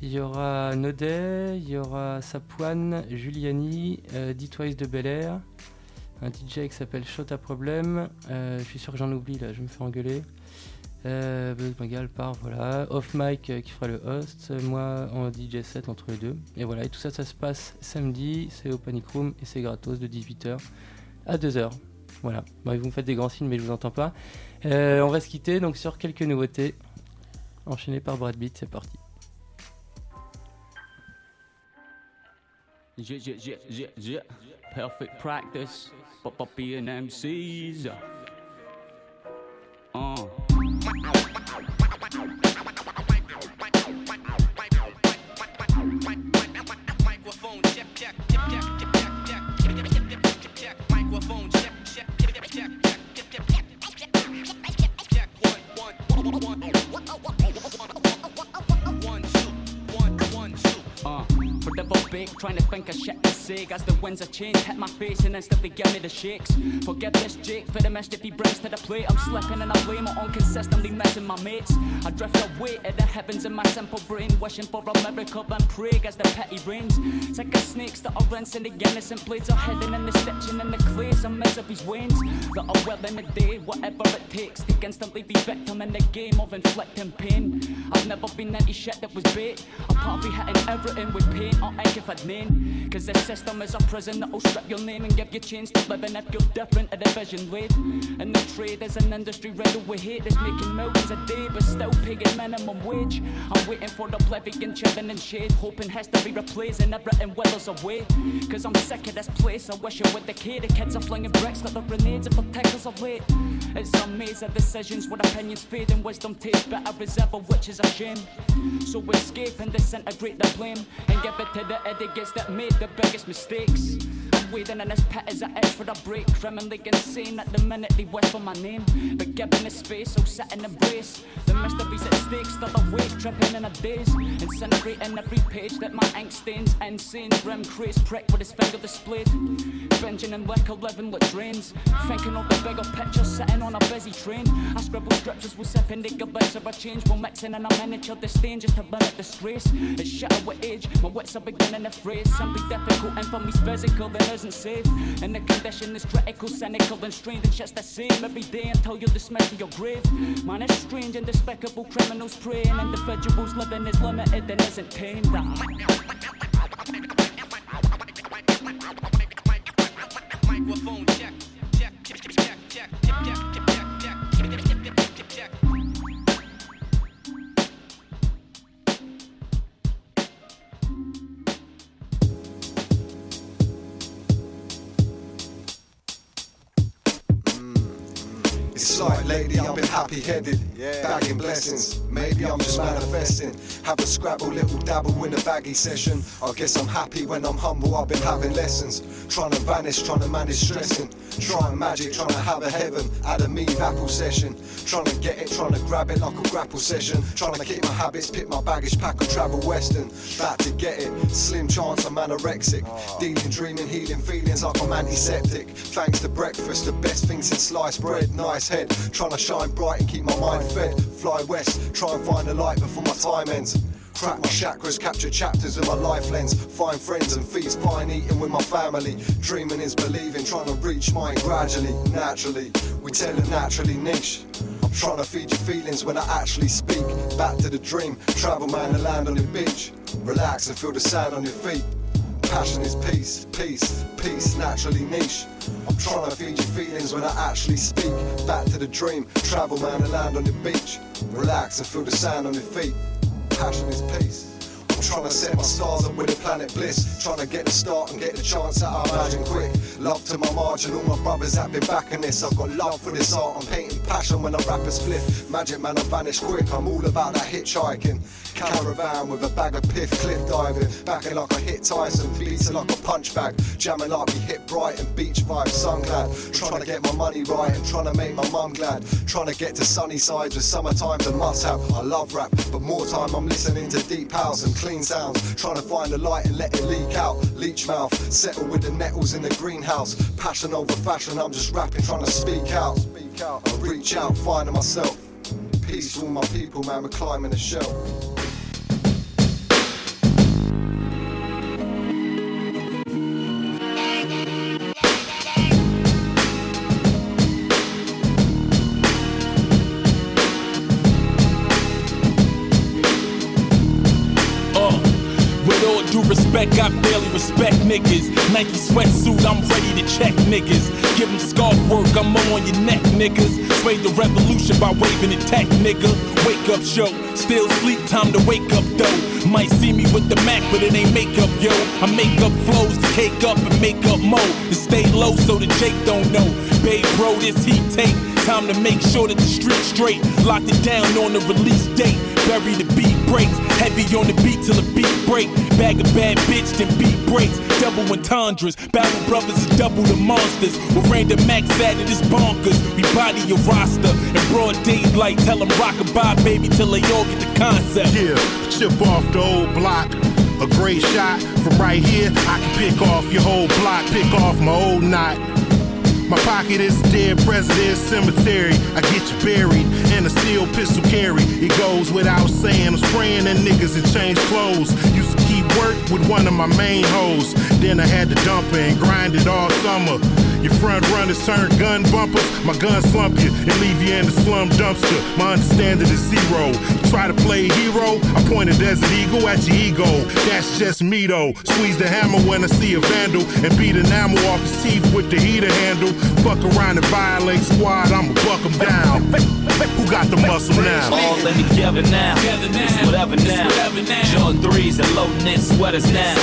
Il y aura Nodet, il y aura Sapuan, Giuliani, euh, D-Twice de Bel Air, un DJ qui s'appelle Shot à Problème, euh, je suis sûr que j'en oublie là, je me fais engueuler. Euh, Buzz Bengal part, voilà. Off Mic euh, qui fera le host, moi en DJ set entre les deux. Et voilà, et tout ça, ça se passe samedi, c'est au Panic Room et c'est gratos de 18h à 2h. Voilà, vous me faites des grands signes, mais je vous entends pas. Euh, on va se quitter donc sur quelques nouveautés. Enchaîné par Brad Beat, c'est parti. Perfect practice. Say. As the winds of change hit my face and instantly give me the shakes. Forgive this Jake for the mischief he brings to the plate. I'm slipping and I blame it on consistently missing my mates. I drift away to the heavens in my simple brain, wishing for a miracle and pray as the petty rains. Sick of snakes that are rinsing the innocent blades are hidden in the stitching and the clays of misery's wains. That are well in the day, whatever it takes to instantly be victim in the game of inflicting pain. I've never been into shit that was bait. Apart from hitting everything with pain or ink if I'd name. Cause the system is a prison that'll strip your name and give you chains to live living if you're different to the vision laid. And the trade is an industry riddled with hate that's making millions a day but still paying minimum wage. I'm waiting for the oblivion chilling in shade, hoping history replays and everything withers away. Cause I'm sick of this place, I wish it would decay. The kids are flinging bricks like the grenades if the tickers are late. It's a maze of decisions where opinions fade and wisdom tastes bitter as ever, which is a shame. So escape and disintegrate the blame and give it to the idiots that made the biggest mistakes sticks. Sweden and as pet as I itch for the break. Criminally insane at the minute they for my name. But given the space, so set and embrace. The mysteries at stake, still awake, tripping in a daze. Incinerating every page that my ink stains. Insane, grim, craze, prick with his finger displayed. Binging and liquor, living with drains. Thinking of the bigger picture, sitting on a busy train. I scribble scriptures with sipping nigga bits of a change. While mixing in a miniature disdain just to limit disgrace. It's shatter with age, my wits are beginning to phrase. Simply difficult, and for me's physical, safe. And the condition is critical, cynical, and strained. And just the same every day until you're dismissed to your grave. Man, it's strange and despicable criminals praying. Individuals living is limited and isn't tamed. Microphone check, check, check, check, check, check, check. Like lately I've been happy headed, bagging blessings. Maybe I'm just manifesting. Have a scrabble, little dabble in a baggy session. I guess I'm happy when I'm humble. I've been having lessons, trying to vanish, trying to manage stressing. Trying magic, trying to have a heaven. Out Adam Eve apple session. Trying to get it, trying to grab it like a grapple session. Trying to keep my habits, pick my baggage, pack and travel western. About to get it, slim chance I'm anorexic. Ah. Dealing, dreaming, healing feelings like I'm antiseptic. Thanks to breakfast, the best things in sliced bread. Nice head, trying to shine bright and keep my mind fed. Fly west, try and find the light before my time ends. Crack my chakras, capture chapters of my life lens. Find friends and feast, fine eating with my family. Dreaming is believing, trying to reach mine gradually, naturally. We tell it naturally niche. I'm trying to feed your feelings when I actually speak. Back to the dream, travel man and land on your beach. Relax and feel the sand on your feet. Passion is peace, peace, peace, naturally niche. I'm trying to feed your feelings when I actually speak. Back to the dream, travel man and land on the beach. Relax and feel the sand on your feet. Passion is peace. I'm trying to set my stars up with a planet bliss. Trying to get the start and get the chance that I imagine quick. Love to my margin, all my brothers that been backing this. I've got love for this art. I'm painting passion when I rap a split. Magic man, I vanish quick. I'm all about that hitchhiking. Caravan with a bag of piff, cliff diving. Backing like I hit Tyson, beating like a punch bag. Jamming like we hit Brighton, beach vibes, sun glad. Trying to get my money right and trying to make my mum glad. Trying to get to sunny sides with summertime's a must have. I love rap, but more time I'm listening to deep house and clean sounds. Trying to find the light and let it leak out. Leech mouth, settle with the nettles in the greenhouse. Passion over fashion, I'm just rapping, trying to speak out. Speak out. I reach out, finding myself. Peace to all my people, man, we're climbing the shelf. Respect, I barely respect niggas. Nike sweatsuit, I'm ready to check niggas. Give them scarf work, I'm on your neck, niggas. Sway the revolution by waving the tech, nigga. Wake up show, still sleep, time to wake up though. Might see me with the Mac, but it ain't makeup, yo. I make up flows to cake up and make up mo. To stay low so the Jake don't know. Babe, bro, this heat take. Time to make sure that the street's straight. Locked it down on the release date. Bury the beat breaks. Heavy on the beat till the beat break. Bag a bad bitch, then beat breaks. Double entendres. Battle brothers is double the monsters. With random max added is bonkers. We body your roster. In broad daylight, tell them rock bye, baby, till they all get the concept. Yeah, chip off the old block. A great shot from right here. I can pick off your whole block, pick off my old knot. My pocket is dead president's cemetery. I get you buried in a steel pistol carry. It goes without saying. I'm spraying the niggas and change clothes. Used to keep work with one of my main hoes. Then I had to dump her and grind it all summer. Your front runners turn gun bumpers. My gun slump you and leave you in the slum dumpster. My understanding is zero. You try to play hero, I point a desert eagle at your ego. That's just me though. Squeeze the hammer when I see a vandal and beat enamel off his teeth with the heater handle. Fuck around and violate squad, I'ma buck 'em down. Who got the muscle now? All in together now. It's whatever now. Jordan threes and low knit sweaters now.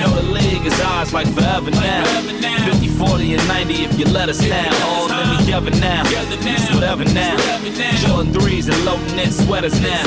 Know the league is ours like forever now. 50, 40, and 90 if you let us now. All in together now. It's whatever now. Jordan threes and low knit sweaters now.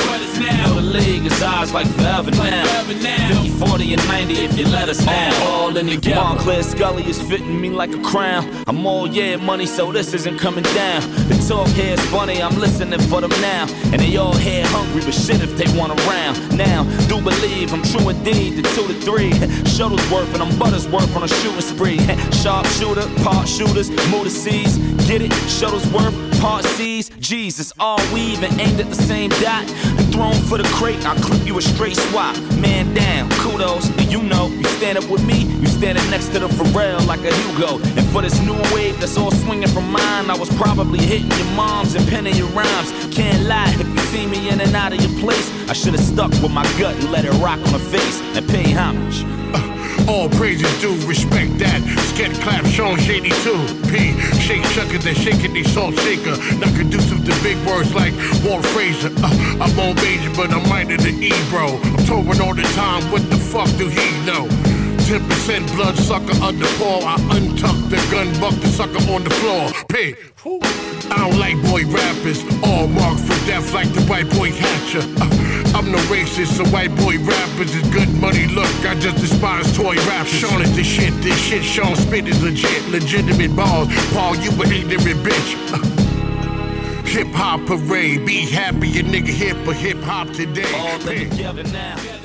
Know the league is sides like forever now. 50, 40, and 90 if you let us now. All in together. Montclair Scully is fitting me like a crown. I'm all yeah money, so this isn't coming down. The talk here is funny, I'm listening for them now. And they all here hungry, but shit if they want around. Now, do believe I'm true indeed, the two to three. [laughs] Shuttlesworth and I'm Buttersworth on a shooting spree. [laughs] Sharp shooter, part shooters, motor C's. Get it? Shuttlesworth, part C's. Jesus, all weave and aimed at the same dot. Thrown for the crate, I'll clip you a straight swap. Man down, kudos, and you know, you stand up with me, you standing next to the Pharrell like a Hugo. And for this new wave that's all swinging from mine, I was probably hitting your moms and penning your rhymes. Can't lie, if you see me in and out of your place, I should have stuck with my gut and let it rock on the face and pay homage. All praises due, respect that. Sket clap, Sean Shady too. P, shake chucker, that shaking they salt shaker. Not conducive to big words like Walt Frazier. Uh, I'm on major, but I'm minded the E, bro. I'm touring all the time, what the fuck do he know? 10% blood sucker under paw. I untuck the gun, buck the sucker on the floor. I don't like boy rappers, all marked for death like the white boy Hatcher. Uh, I'm no racist, so white boy rappers is good money. Look, I just despise toy rappers. Sean is the shit, this shit Sean spit is legit, legitimate balls. Paul, you an ignorant bitch. Uh, hip hop parade, be happy, a nigga hip for hip hop today. All together now.